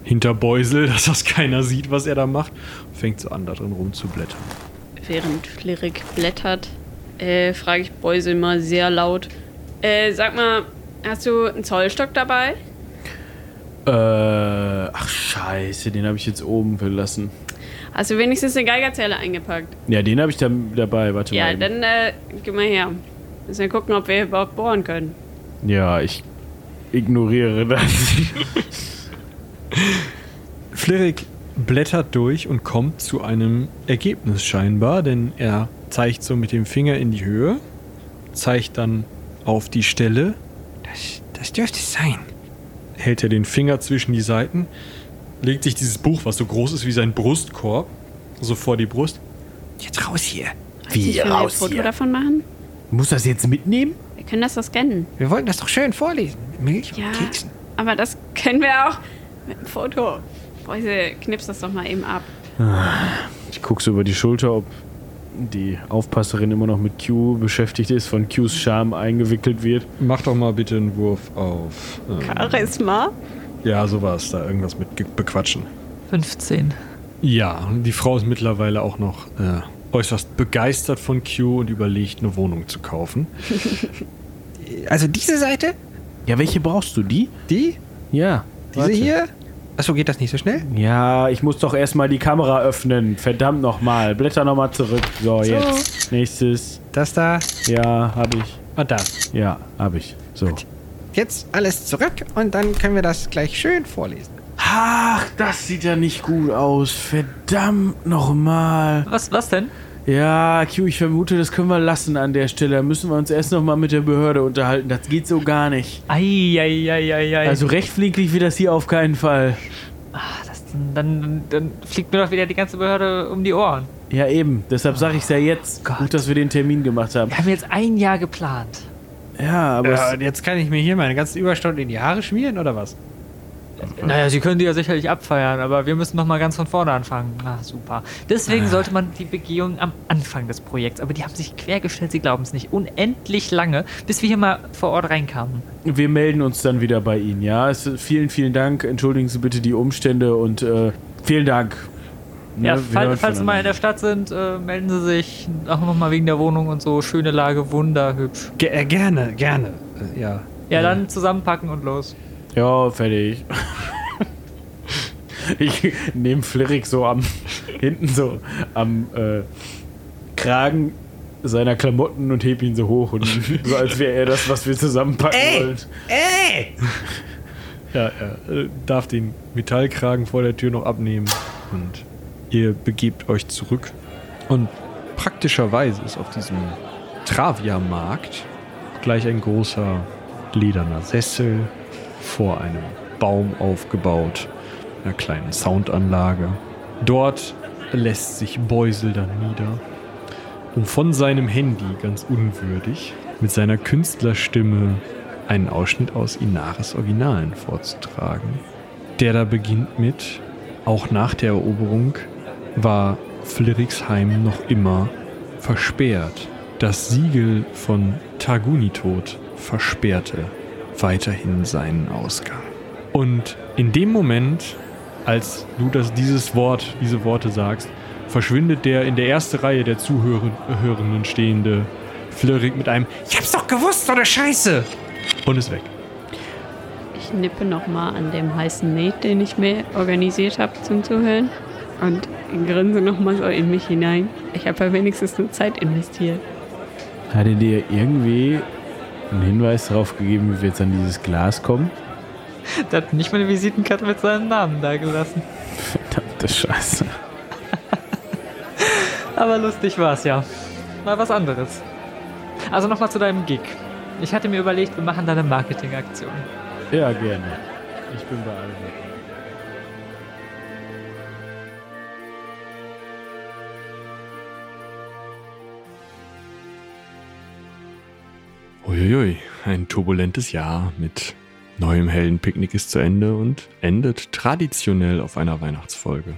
hinter Beusel, dass das keiner sieht, was er da macht, und fängt so an, da drin rumzublättern. Während Flirik blättert, äh, frage ich Beusel mal sehr laut. Äh, sag mal, hast du einen Zollstock dabei? Äh, ach scheiße, den habe ich jetzt oben verlassen. Hast du wenigstens eine Geigerzähle eingepackt? Ja, den habe ich dann dabei. Warte Ja, mal. eben. dann äh, gib mal her. Müssen wir gucken, ob wir überhaupt bohren können. Ja, ich ignoriere das. Flirik blättert durch und kommt zu einem Ergebnis scheinbar, denn er zeigt so mit dem Finger in die Höhe, zeigt dann auf die Stelle, Das, das dürfte es sein. hält er den Finger zwischen die Seiten, legt sich dieses Buch, was so groß ist wie sein Brustkorb, so vor die Brust. Jetzt raus hier. Wie Können wir ein Foto davon machen? Muss das jetzt mitnehmen? Wir können das doch scannen. Wir wollten das doch schön vorlesen. Mit Milch Ja, und Keksen. aber das können wir auch mit einem Foto. Beuse, knips das doch mal eben ab. Ich gucke so über die Schulter, ob die Aufpasserin immer noch mit Q beschäftigt ist, von Qs Charme eingewickelt wird. Mach doch mal bitte einen Wurf auf. Ähm, Charisma? ja, sowas, da irgendwas mit bequatschen. 15. Ja, die Frau ist mittlerweile auch noch äh, äußerst begeistert von Q und überlegt, eine Wohnung zu kaufen. Also diese Seite, Ja, welche brauchst du? Die? die, Ja. diese warte. hier. Achso, geht das nicht so schnell? Ja, ich muss doch erstmal die Kamera öffnen. Verdammt nochmal. Blätter nochmal zurück. So, jetzt. Nächstes. Das da Ja, hab ich. und das. Ja, hab ich. So. Jetzt alles zurück und dann können wir das gleich schön vorlesen. Ach, das sieht ja nicht gut aus. Verdammt nochmal. Was, was denn? Ja, Q, ich vermute, das können wir lassen an der Stelle. Da müssen wir uns erst nochmal mit der Behörde unterhalten. Das geht so gar nicht. Eieieiei. Also rechtflieglich wird das hier auf keinen Fall. Ah, das, dann, dann fliegt mir doch wieder die ganze Behörde um die Ohren. Ja, eben. Deshalb sage ich es ja jetzt. Gott. Gut, dass wir den Termin gemacht haben. Wir haben jetzt ein Jahr geplant. Ja, aber Ja, und jetzt kann ich mir hier meine ganzen Überstunden in die Haare schmieren oder was? Naja, Sie können die ja sicherlich abfeiern, aber wir müssen noch mal ganz von vorne anfangen. Ah, super. Deswegen sollte man die Begehung am Anfang des Projekts, aber die haben sich quergestellt, Sie glauben es nicht, unendlich lange, bis wir hier mal vor Ort reinkamen. wir melden uns dann wieder bei Ihnen, ja? Es, vielen, vielen Dank. Entschuldigen Sie bitte die Umstände und äh, vielen Dank. Ne, Ja, hören falls Sie mal in der. Stadt sind, äh, melden Sie sich auch noch mal wegen der Wohnung und so. Schöne Lage, wunderhübsch. Ge äh, gerne, gerne. Äh, ja. Ja, dann zusammenpacken und los. Ja, fertig. ich nehme Flirik so am hinten so am äh, Kragen seiner Klamotten und heb ihn so hoch und so als wäre er das, was wir zusammenpacken Ey! wollen. Ey! Ja, er äh, darf den Metallkragen vor der Tür noch abnehmen und ihr begebt euch zurück. Und praktischerweise ist auf diesem Travia-Markt gleich ein großer lederner Sessel vor einem Baum aufgebaut, einer kleinen Soundanlage. Dort lässt sich Beusel dann nieder, um von seinem Handy ganz unwürdig mit seiner Künstlerstimme einen Ausschnitt aus Inaris Originalen vorzutragen. Der da beginnt mit, auch nach der Eroberung war Fliriksheim noch immer versperrt. Das Siegel von Targunitod versperrte weiterhin seinen Ausgang. Und in dem Moment, als du das, dieses Wort, diese Worte sagst, verschwindet der in der ersten Reihe der Zuhörenden stehende Flirik mit einem Ich hab's doch gewusst, so eine Scheiße! und ist weg. Ich nippe nochmal an dem heißen Net, den ich mir organisiert habe zum Zuhören. Und grinse nochmal so in mich hinein. Ich habe ja wenigstens nur Zeit investiert. Hat er dir irgendwie einen Hinweis darauf gegeben, wie wir jetzt an dieses Glas kommen? Der hat nicht mal eine Visitenkarte mit seinem Namen da gelassen. Verdammte Scheiße. Aber lustig war's ja. mal was anderes. Also nochmal zu deinem Gig. Ich hatte mir überlegt, wir machen da eine Marketingaktion. Ja, gerne. Ich bin bei allem. Uiuiui, ein turbulentes Jahr mit neuem Heldenpicknick ist zu Ende und endet traditionell auf einer Weihnachtsfolge.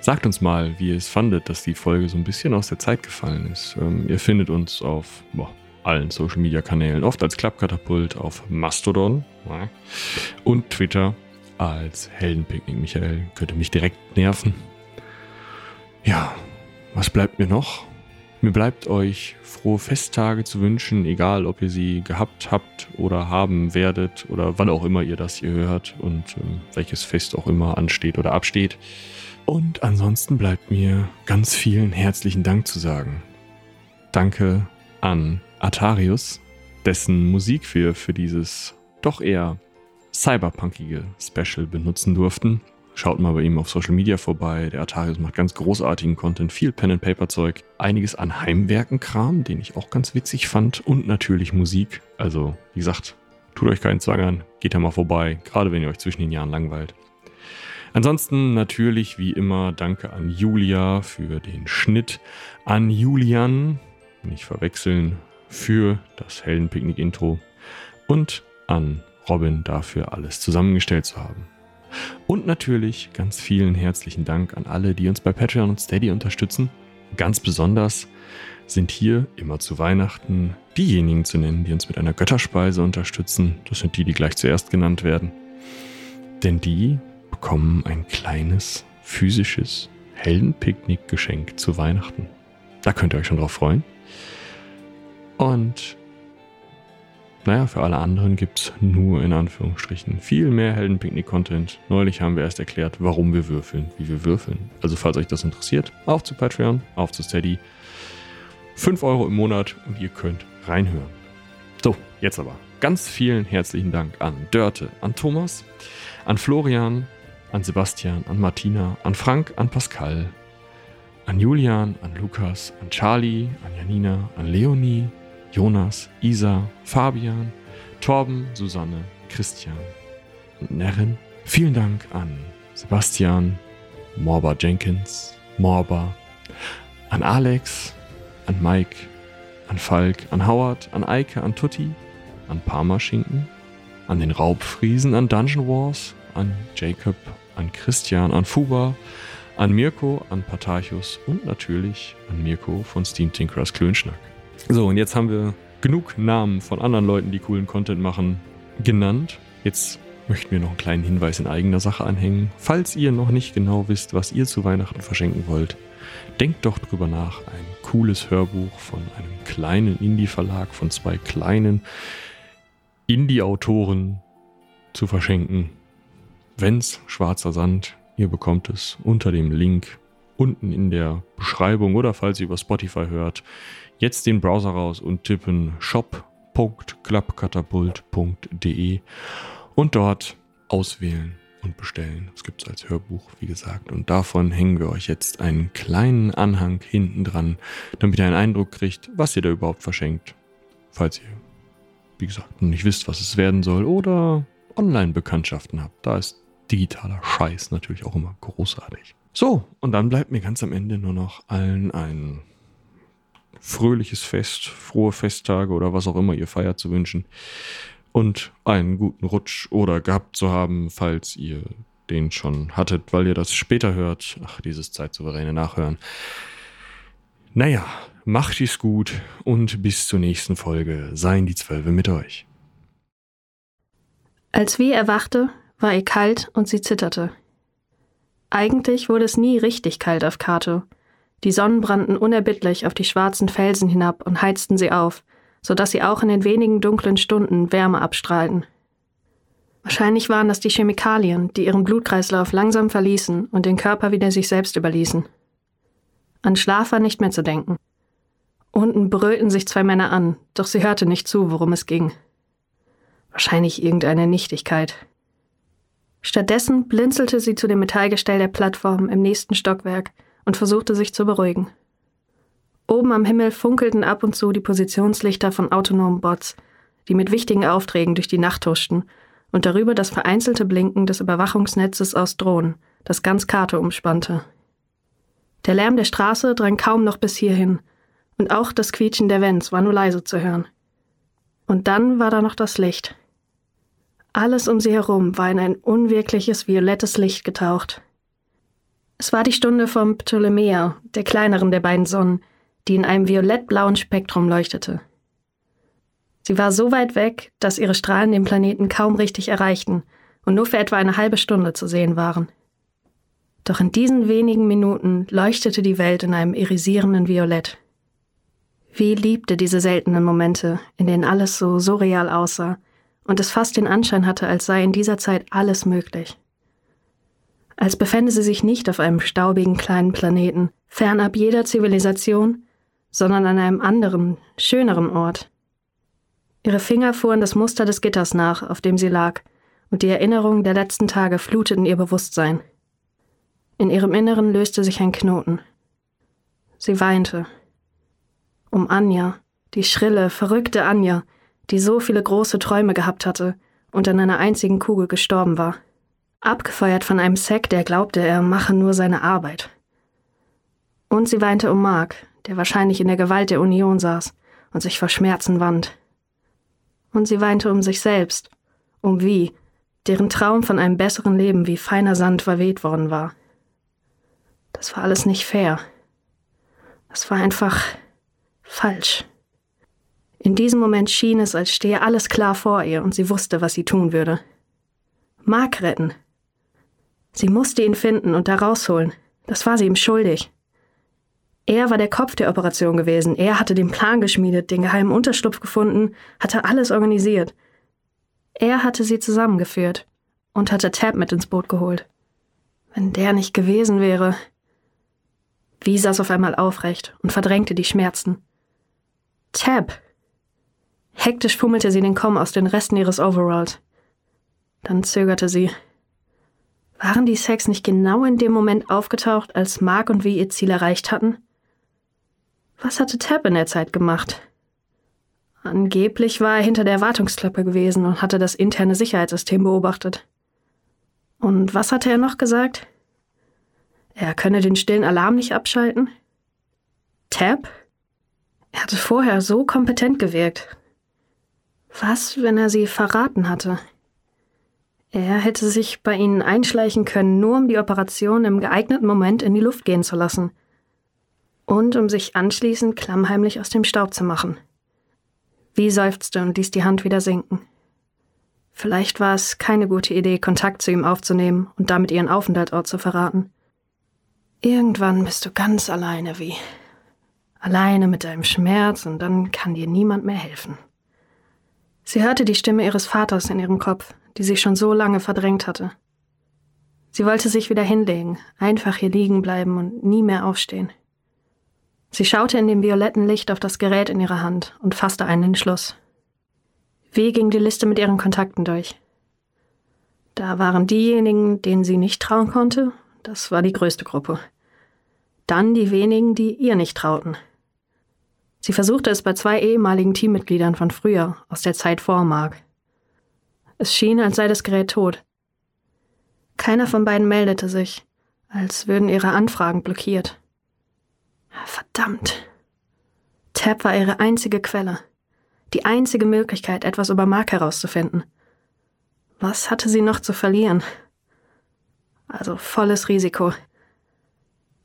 Sagt uns mal, wie ihr es fandet, dass die Folge so ein bisschen aus der Zeit gefallen ist. Ähm, ihr findet uns auf boah, allen Social Media Kanälen, oft als Klappkatapult auf Mastodon und Twitter als Heldenpicknick. Michael könnte mich direkt nerven. Ja, was bleibt mir noch? Mir bleibt euch frohe Festtage zu wünschen, egal ob ihr sie gehabt habt oder haben werdet oder wann auch immer ihr das hier hört und äh, welches Fest auch immer ansteht oder absteht. Und ansonsten bleibt mir ganz vielen herzlichen Dank zu sagen. Danke an Atarius, dessen Musik wir für dieses doch eher cyberpunkige Special benutzen durften. Schaut mal bei ihm auf Social Media vorbei. Der Atarius macht ganz großartigen Content, viel Pen-and-Paper-Zeug, einiges an Heimwerken-Kram, den ich auch ganz witzig fand und natürlich Musik. Also, wie gesagt, tut euch keinen Zwang an, geht da mal vorbei, gerade wenn ihr euch zwischen den Jahren langweilt. Ansonsten natürlich wie immer danke an Julia für den Schnitt, an Julian, nicht verwechseln, für das Heldenpicknick-Intro und an Robin dafür alles zusammengestellt zu haben. Und natürlich ganz vielen herzlichen Dank an alle, die uns bei Patreon und Steady unterstützen. Ganz besonders sind hier immer zu Weihnachten diejenigen zu nennen, die uns mit einer Götterspeise unterstützen. Das sind die, die gleich zuerst genannt werden. Denn die bekommen ein kleines physisches Heldenpicknick-Geschenk zu Weihnachten. Da könnt ihr euch schon drauf freuen. Und naja, für alle anderen gibt es nur in Anführungsstrichen viel mehr Heldenpicknick-Content. Neulich haben wir erst erklärt, warum wir würfeln, wie wir würfeln. Also falls euch das interessiert, auf zu Patreon, auf zu Steady. 5 Euro im Monat und ihr könnt reinhören. So, jetzt aber ganz vielen herzlichen Dank an Dörte, an Thomas, an Florian, an Sebastian, an Martina, an Frank, an Pascal, an Julian, an Lukas, an Charlie, an Janina, an Leonie, Jonas, Isa, Fabian, Torben, Susanne, Christian und Nerrin. Vielen Dank an Sebastian, Morba Jenkins, Morba, an Alex, an Mike, an Falk, an Howard, an Eike, an Tutti, an Parmaschinken, an den Raubfriesen, an Dungeon Wars, an Jacob, an Christian, an Fuba, an Mirko, an Patarchus und natürlich an Mirko von Steam Tinkerers Klönschnack. So, und jetzt haben wir genug Namen von anderen Leuten, die coolen Content machen, genannt. Jetzt möchten wir noch einen kleinen Hinweis in eigener Sache anhängen. Falls ihr noch nicht genau wisst, was ihr zu Weihnachten verschenken wollt, denkt doch drüber nach, ein cooles Hörbuch von einem kleinen Indie-Verlag, von zwei kleinen Indie-Autoren zu verschenken. Wenn's schwarzer Sand, ihr bekommt es unter dem Link unten in der Beschreibung oder falls ihr über Spotify hört, jetzt den Browser raus und tippen shop.klappkatapult.de und dort auswählen und bestellen. Das gibt es als Hörbuch, wie gesagt. Und davon hängen wir euch jetzt einen kleinen Anhang hinten dran, damit ihr einen Eindruck kriegt, was ihr da überhaupt verschenkt. Falls ihr, wie gesagt, noch nicht wisst, was es werden soll oder Online-Bekanntschaften habt. Da ist digitaler Scheiß natürlich auch immer großartig. So, und dann bleibt mir ganz am Ende nur noch allen ein fröhliches Fest, frohe Festtage oder was auch immer ihr feiert zu wünschen. Und einen guten Rutsch oder gehabt zu haben, falls ihr den schon hattet, weil ihr das später hört. Ach, dieses zeitsouveräne Nachhören. Naja, macht es gut und bis zur nächsten Folge seien die Zwölfe mit euch. Als wie erwachte, war ihr kalt und sie zitterte. Eigentlich wurde es nie richtig kalt auf Kato. Die Sonnen brannten unerbittlich auf die schwarzen Felsen hinab und heizten sie auf, so dass sie auch in den wenigen dunklen Stunden Wärme abstrahlten. Wahrscheinlich waren das die Chemikalien, die ihren Blutkreislauf langsam verließen und den Körper wieder sich selbst überließen. An Schlaf war nicht mehr zu denken. Unten brüllten sich zwei Männer an, doch sie hörte nicht zu, worum es ging. Wahrscheinlich irgendeine Nichtigkeit. Stattdessen blinzelte sie zu dem Metallgestell der Plattform im nächsten Stockwerk und versuchte sich zu beruhigen. Oben am Himmel funkelten ab und zu die Positionslichter von autonomen Bots, die mit wichtigen Aufträgen durch die Nacht huschten, und darüber das vereinzelte Blinken des Überwachungsnetzes aus Drohnen, das ganz Karte umspannte. Der Lärm der Straße drang kaum noch bis hierhin, und auch das Quietschen der Vents war nur leise zu hören. Und dann war da noch das Licht. Alles um sie herum war in ein unwirkliches violettes Licht getaucht. Es war die Stunde vom Ptolemäer, der kleineren der beiden Sonnen, die in einem violettblauen Spektrum leuchtete. Sie war so weit weg, dass ihre Strahlen den Planeten kaum richtig erreichten und nur für etwa eine halbe Stunde zu sehen waren. Doch in diesen wenigen Minuten leuchtete die Welt in einem irisierenden Violett. Wie liebte diese seltenen Momente, in denen alles so surreal aussah und es fast den Anschein hatte, als sei in dieser Zeit alles möglich. Als befände sie sich nicht auf einem staubigen kleinen Planeten, fernab jeder Zivilisation, sondern an einem anderen, schöneren Ort. Ihre Finger fuhren das Muster des Gitters nach, auf dem sie lag, und die Erinnerungen der letzten Tage fluteten ihr Bewusstsein. In ihrem Inneren löste sich ein Knoten. Sie weinte. Um Anja, die schrille, verrückte Anja, die so viele große Träume gehabt hatte und an einer einzigen Kugel gestorben war. Abgefeuert von einem Sack, der glaubte, er mache nur seine Arbeit. Und sie weinte um Mark, der wahrscheinlich in der Gewalt der Union saß und sich vor Schmerzen wand. Und sie weinte um sich selbst, um wie, deren Traum von einem besseren Leben wie feiner Sand verweht worden war. Das war alles nicht fair. Das war einfach falsch. In diesem Moment schien es, als stehe alles klar vor ihr und sie wusste, was sie tun würde. Mark retten. Sie musste ihn finden und da rausholen. Das war sie ihm schuldig. Er war der Kopf der Operation gewesen. Er hatte den Plan geschmiedet, den geheimen Unterschlupf gefunden, hatte alles organisiert. Er hatte sie zusammengeführt und hatte Tab mit ins Boot geholt. Wenn der nicht gewesen wäre. Wie saß auf einmal aufrecht und verdrängte die Schmerzen. Tab! Hektisch fummelte sie den Komm aus den Resten ihres Overalls. Dann zögerte sie. Waren die Sex nicht genau in dem Moment aufgetaucht, als Mark und wie ihr Ziel erreicht hatten? Was hatte Tab in der Zeit gemacht? Angeblich war er hinter der Wartungsklappe gewesen und hatte das interne Sicherheitssystem beobachtet. Und was hatte er noch gesagt? Er könne den stillen Alarm nicht abschalten? Tab? Er hatte vorher so kompetent gewirkt. Was, wenn er sie verraten hatte? Er hätte sich bei ihnen einschleichen können, nur um die Operation im geeigneten Moment in die Luft gehen zu lassen. Und um sich anschließend klammheimlich aus dem Staub zu machen. Wie seufzte und ließ die Hand wieder sinken. Vielleicht war es keine gute Idee, Kontakt zu ihm aufzunehmen und damit ihren Aufenthaltsort zu verraten. Irgendwann bist du ganz alleine wie. Alleine mit deinem Schmerz und dann kann dir niemand mehr helfen. Sie hörte die Stimme ihres Vaters in ihrem Kopf, die sich schon so lange verdrängt hatte. Sie wollte sich wieder hinlegen, einfach hier liegen bleiben und nie mehr aufstehen. Sie schaute in dem violetten Licht auf das Gerät in ihrer Hand und fasste einen Entschluss. Wie ging die Liste mit ihren Kontakten durch? Da waren diejenigen, denen sie nicht trauen konnte, das war die größte Gruppe. Dann die wenigen, die ihr nicht trauten. Sie versuchte es bei zwei ehemaligen Teammitgliedern von früher, aus der Zeit vor Mark. Es schien, als sei das Gerät tot. Keiner von beiden meldete sich, als würden ihre Anfragen blockiert. Verdammt. Tab war ihre einzige Quelle, die einzige Möglichkeit, etwas über Mark herauszufinden. Was hatte sie noch zu verlieren? Also volles Risiko.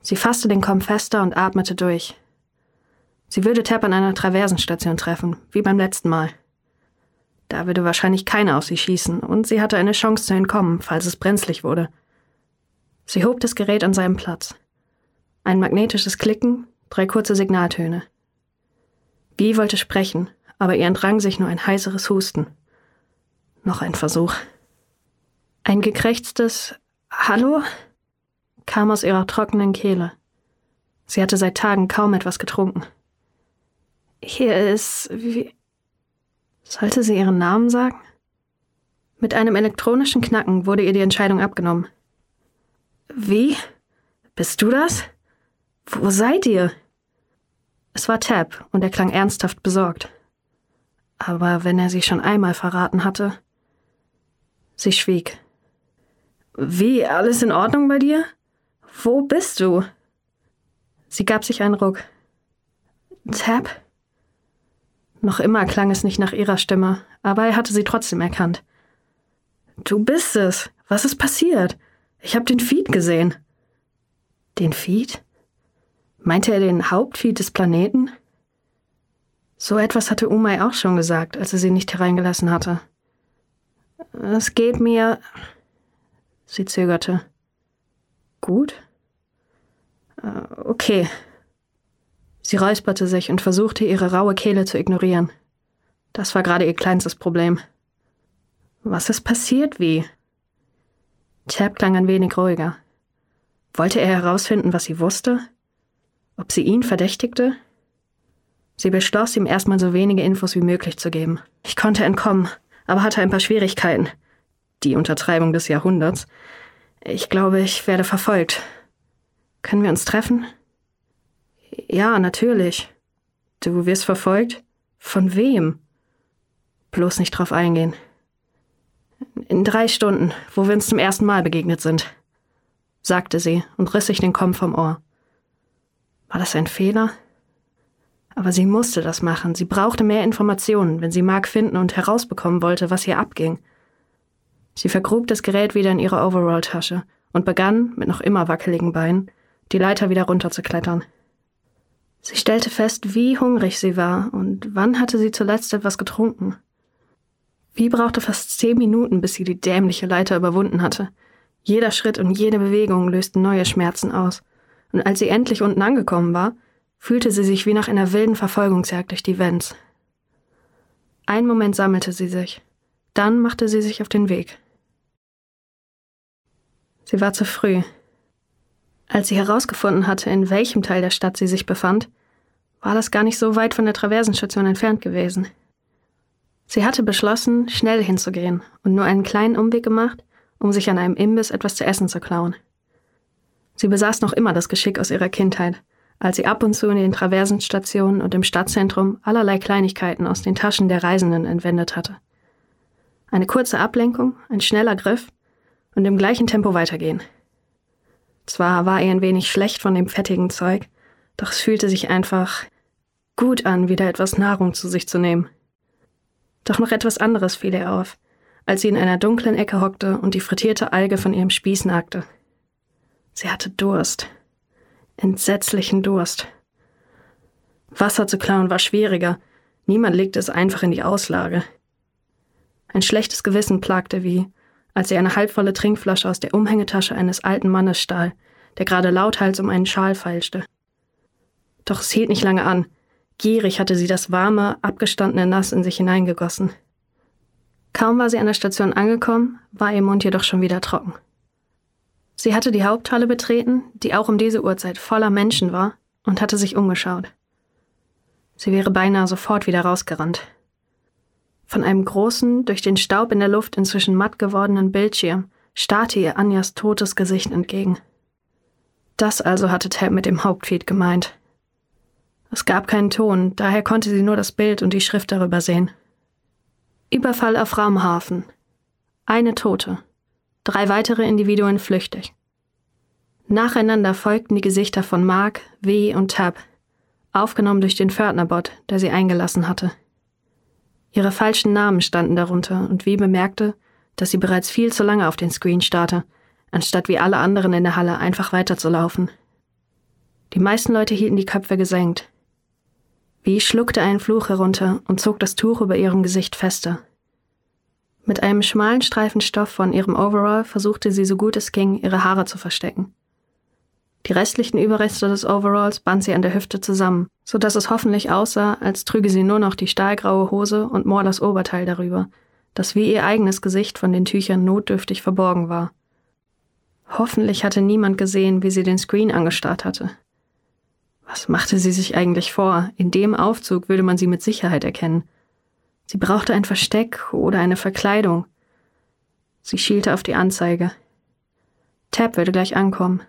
Sie fasste den Kopf fester und atmete durch. Sie würde Tab an einer Traversenstation treffen, wie beim letzten Mal. Da würde wahrscheinlich keiner auf sie schießen, und sie hatte eine Chance zu entkommen, falls es brenzlig wurde. Sie hob das Gerät an seinem Platz. Ein magnetisches Klicken, drei kurze Signaltöne. Guy wollte sprechen, aber ihr entrang sich nur ein heiseres Husten. Noch ein Versuch. Ein gekrächztes Hallo? kam aus ihrer trockenen Kehle. Sie hatte seit Tagen kaum etwas getrunken. Hier ist. Wie. Sollte sie ihren Namen sagen? Mit einem elektronischen Knacken wurde ihr die Entscheidung abgenommen. Wie? Bist du das? Wo seid ihr? Es war Tab und er klang ernsthaft besorgt. Aber wenn er sie schon einmal verraten hatte. Sie schwieg. Wie, alles in Ordnung bei dir? Wo bist du? Sie gab sich einen Ruck. Tab? Noch immer klang es nicht nach ihrer Stimme, aber er hatte sie trotzdem erkannt. Du bist es. Was ist passiert? Ich habe den Feed gesehen. Den Feed? Meinte er den Hauptfeed des Planeten? So etwas hatte Umay auch schon gesagt, als er sie nicht hereingelassen hatte. Es geht mir. Sie zögerte. Gut? Äh, okay. Sie räusperte sich und versuchte, ihre raue Kehle zu ignorieren. Das war gerade ihr kleinstes Problem. Was ist passiert, wie? Chap klang ein wenig ruhiger. Wollte er herausfinden, was sie wusste? Ob sie ihn verdächtigte? Sie beschloss, ihm erstmal so wenige Infos wie möglich zu geben. Ich konnte entkommen, aber hatte ein paar Schwierigkeiten. Die Untertreibung des Jahrhunderts. Ich glaube, ich werde verfolgt. Können wir uns treffen? Ja, natürlich. Du wirst verfolgt? Von wem? Bloß nicht drauf eingehen. In drei Stunden, wo wir uns zum ersten Mal begegnet sind, sagte sie und riss sich den Kopf vom Ohr. War das ein Fehler? Aber sie musste das machen. Sie brauchte mehr Informationen, wenn sie Mark finden und herausbekommen wollte, was hier abging. Sie vergrub das Gerät wieder in ihre Overall-Tasche und begann, mit noch immer wackeligen Beinen, die Leiter wieder runterzuklettern. Sie stellte fest, wie hungrig sie war und wann hatte sie zuletzt etwas getrunken. Wie brauchte fast zehn Minuten, bis sie die dämliche Leiter überwunden hatte. Jeder Schritt und jede Bewegung lösten neue Schmerzen aus. Und als sie endlich unten angekommen war, fühlte sie sich wie nach einer wilden Verfolgungsjagd durch die Vents. Einen Moment sammelte sie sich. Dann machte sie sich auf den Weg. Sie war zu früh. Als sie herausgefunden hatte, in welchem Teil der Stadt sie sich befand, war das gar nicht so weit von der Traversenstation entfernt gewesen. Sie hatte beschlossen, schnell hinzugehen und nur einen kleinen Umweg gemacht, um sich an einem Imbiss etwas zu essen zu klauen. Sie besaß noch immer das Geschick aus ihrer Kindheit, als sie ab und zu in den Traversenstationen und im Stadtzentrum allerlei Kleinigkeiten aus den Taschen der Reisenden entwendet hatte. Eine kurze Ablenkung, ein schneller Griff und im gleichen Tempo weitergehen. Zwar war ihr ein wenig schlecht von dem fettigen Zeug, doch es fühlte sich einfach gut an, wieder etwas Nahrung zu sich zu nehmen. Doch noch etwas anderes fiel ihr auf, als sie in einer dunklen Ecke hockte und die frittierte Alge von ihrem Spieß nagte. Sie hatte Durst. Entsetzlichen Durst. Wasser zu klauen war schwieriger. Niemand legte es einfach in die Auslage. Ein schlechtes Gewissen plagte wie, als sie eine halbvolle Trinkflasche aus der Umhängetasche eines alten Mannes stahl, der gerade lauthals um einen Schal feilschte. Doch es hielt nicht lange an. Gierig hatte sie das warme, abgestandene Nass in sich hineingegossen. Kaum war sie an der Station angekommen, war ihr Mund jedoch schon wieder trocken. Sie hatte die Haupthalle betreten, die auch um diese Uhrzeit voller Menschen war, und hatte sich umgeschaut. Sie wäre beinahe sofort wieder rausgerannt. Von einem großen, durch den Staub in der Luft inzwischen matt gewordenen Bildschirm starrte ihr Anjas totes Gesicht entgegen. Das also hatte Tab mit dem Hauptfeed gemeint. Es gab keinen Ton, daher konnte sie nur das Bild und die Schrift darüber sehen. Überfall auf Raumhafen. Eine Tote. Drei weitere Individuen flüchtig. Nacheinander folgten die Gesichter von Mark, W und Tab, aufgenommen durch den Pförtnerbot, der sie eingelassen hatte. Ihre falschen Namen standen darunter und wie bemerkte, dass sie bereits viel zu lange auf den Screen starrte, anstatt wie alle anderen in der Halle einfach weiterzulaufen. Die meisten Leute hielten die Köpfe gesenkt, wie schluckte einen Fluch herunter und zog das Tuch über ihrem Gesicht fester. Mit einem schmalen Streifen Stoff von ihrem Overall versuchte sie so gut es ging, ihre Haare zu verstecken. Die restlichen Überreste des Overalls band sie an der Hüfte zusammen, so dass es hoffentlich aussah, als trüge sie nur noch die stahlgraue Hose und Morders Oberteil darüber, das wie ihr eigenes Gesicht von den Tüchern notdürftig verborgen war. Hoffentlich hatte niemand gesehen, wie sie den Screen angestarrt hatte. Was machte sie sich eigentlich vor? In dem Aufzug würde man sie mit Sicherheit erkennen. Sie brauchte ein Versteck oder eine Verkleidung. Sie schielte auf die Anzeige. Tab würde gleich ankommen.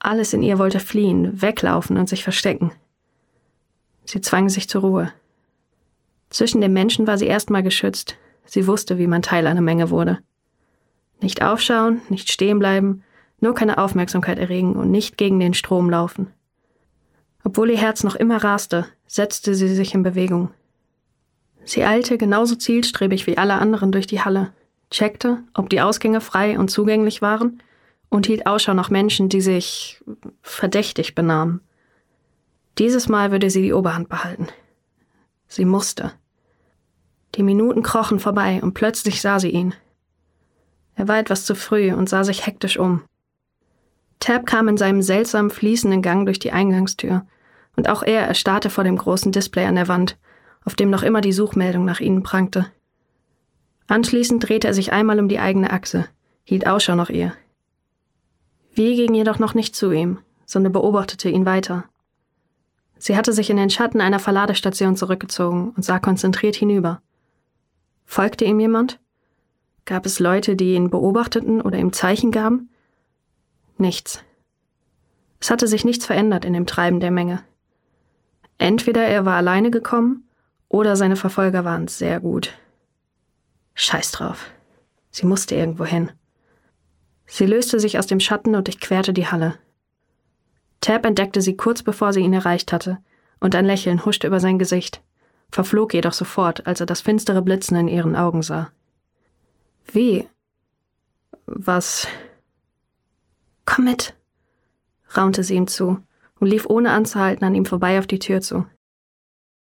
Alles in ihr wollte fliehen, weglaufen und sich verstecken. Sie zwang sich zur Ruhe. Zwischen den Menschen war sie erstmal geschützt. Sie wusste, wie man Teil einer Menge wurde. Nicht aufschauen, nicht stehen bleiben, nur keine Aufmerksamkeit erregen und nicht gegen den Strom laufen. Obwohl ihr Herz noch immer raste, setzte sie sich in Bewegung. Sie eilte genauso zielstrebig wie alle anderen durch die Halle, checkte, ob die Ausgänge frei und zugänglich waren und hielt Ausschau nach Menschen, die sich verdächtig benahmen. Dieses Mal würde sie die Oberhand behalten. Sie musste. Die Minuten krochen vorbei und plötzlich sah sie ihn. Er war etwas zu früh und sah sich hektisch um. Tab kam in seinem seltsam fließenden Gang durch die Eingangstür, und auch er erstarrte vor dem großen Display an der Wand, auf dem noch immer die Suchmeldung nach ihnen prangte. Anschließend drehte er sich einmal um die eigene Achse, hielt Ausschau nach ihr. Wie ging jedoch noch nicht zu ihm, sondern beobachtete ihn weiter. Sie hatte sich in den Schatten einer Verladestation zurückgezogen und sah konzentriert hinüber. Folgte ihm jemand? Gab es Leute, die ihn beobachteten oder ihm Zeichen gaben? Nichts. Es hatte sich nichts verändert in dem Treiben der Menge. Entweder er war alleine gekommen oder seine Verfolger waren sehr gut. Scheiß drauf. Sie musste irgendwo hin. Sie löste sich aus dem Schatten und durchquerte die Halle. Tab entdeckte sie kurz bevor sie ihn erreicht hatte, und ein Lächeln huschte über sein Gesicht, verflog jedoch sofort, als er das finstere Blitzen in ihren Augen sah. Wie? Was? Komm mit, raunte sie ihm zu und lief ohne anzuhalten an ihm vorbei auf die Tür zu.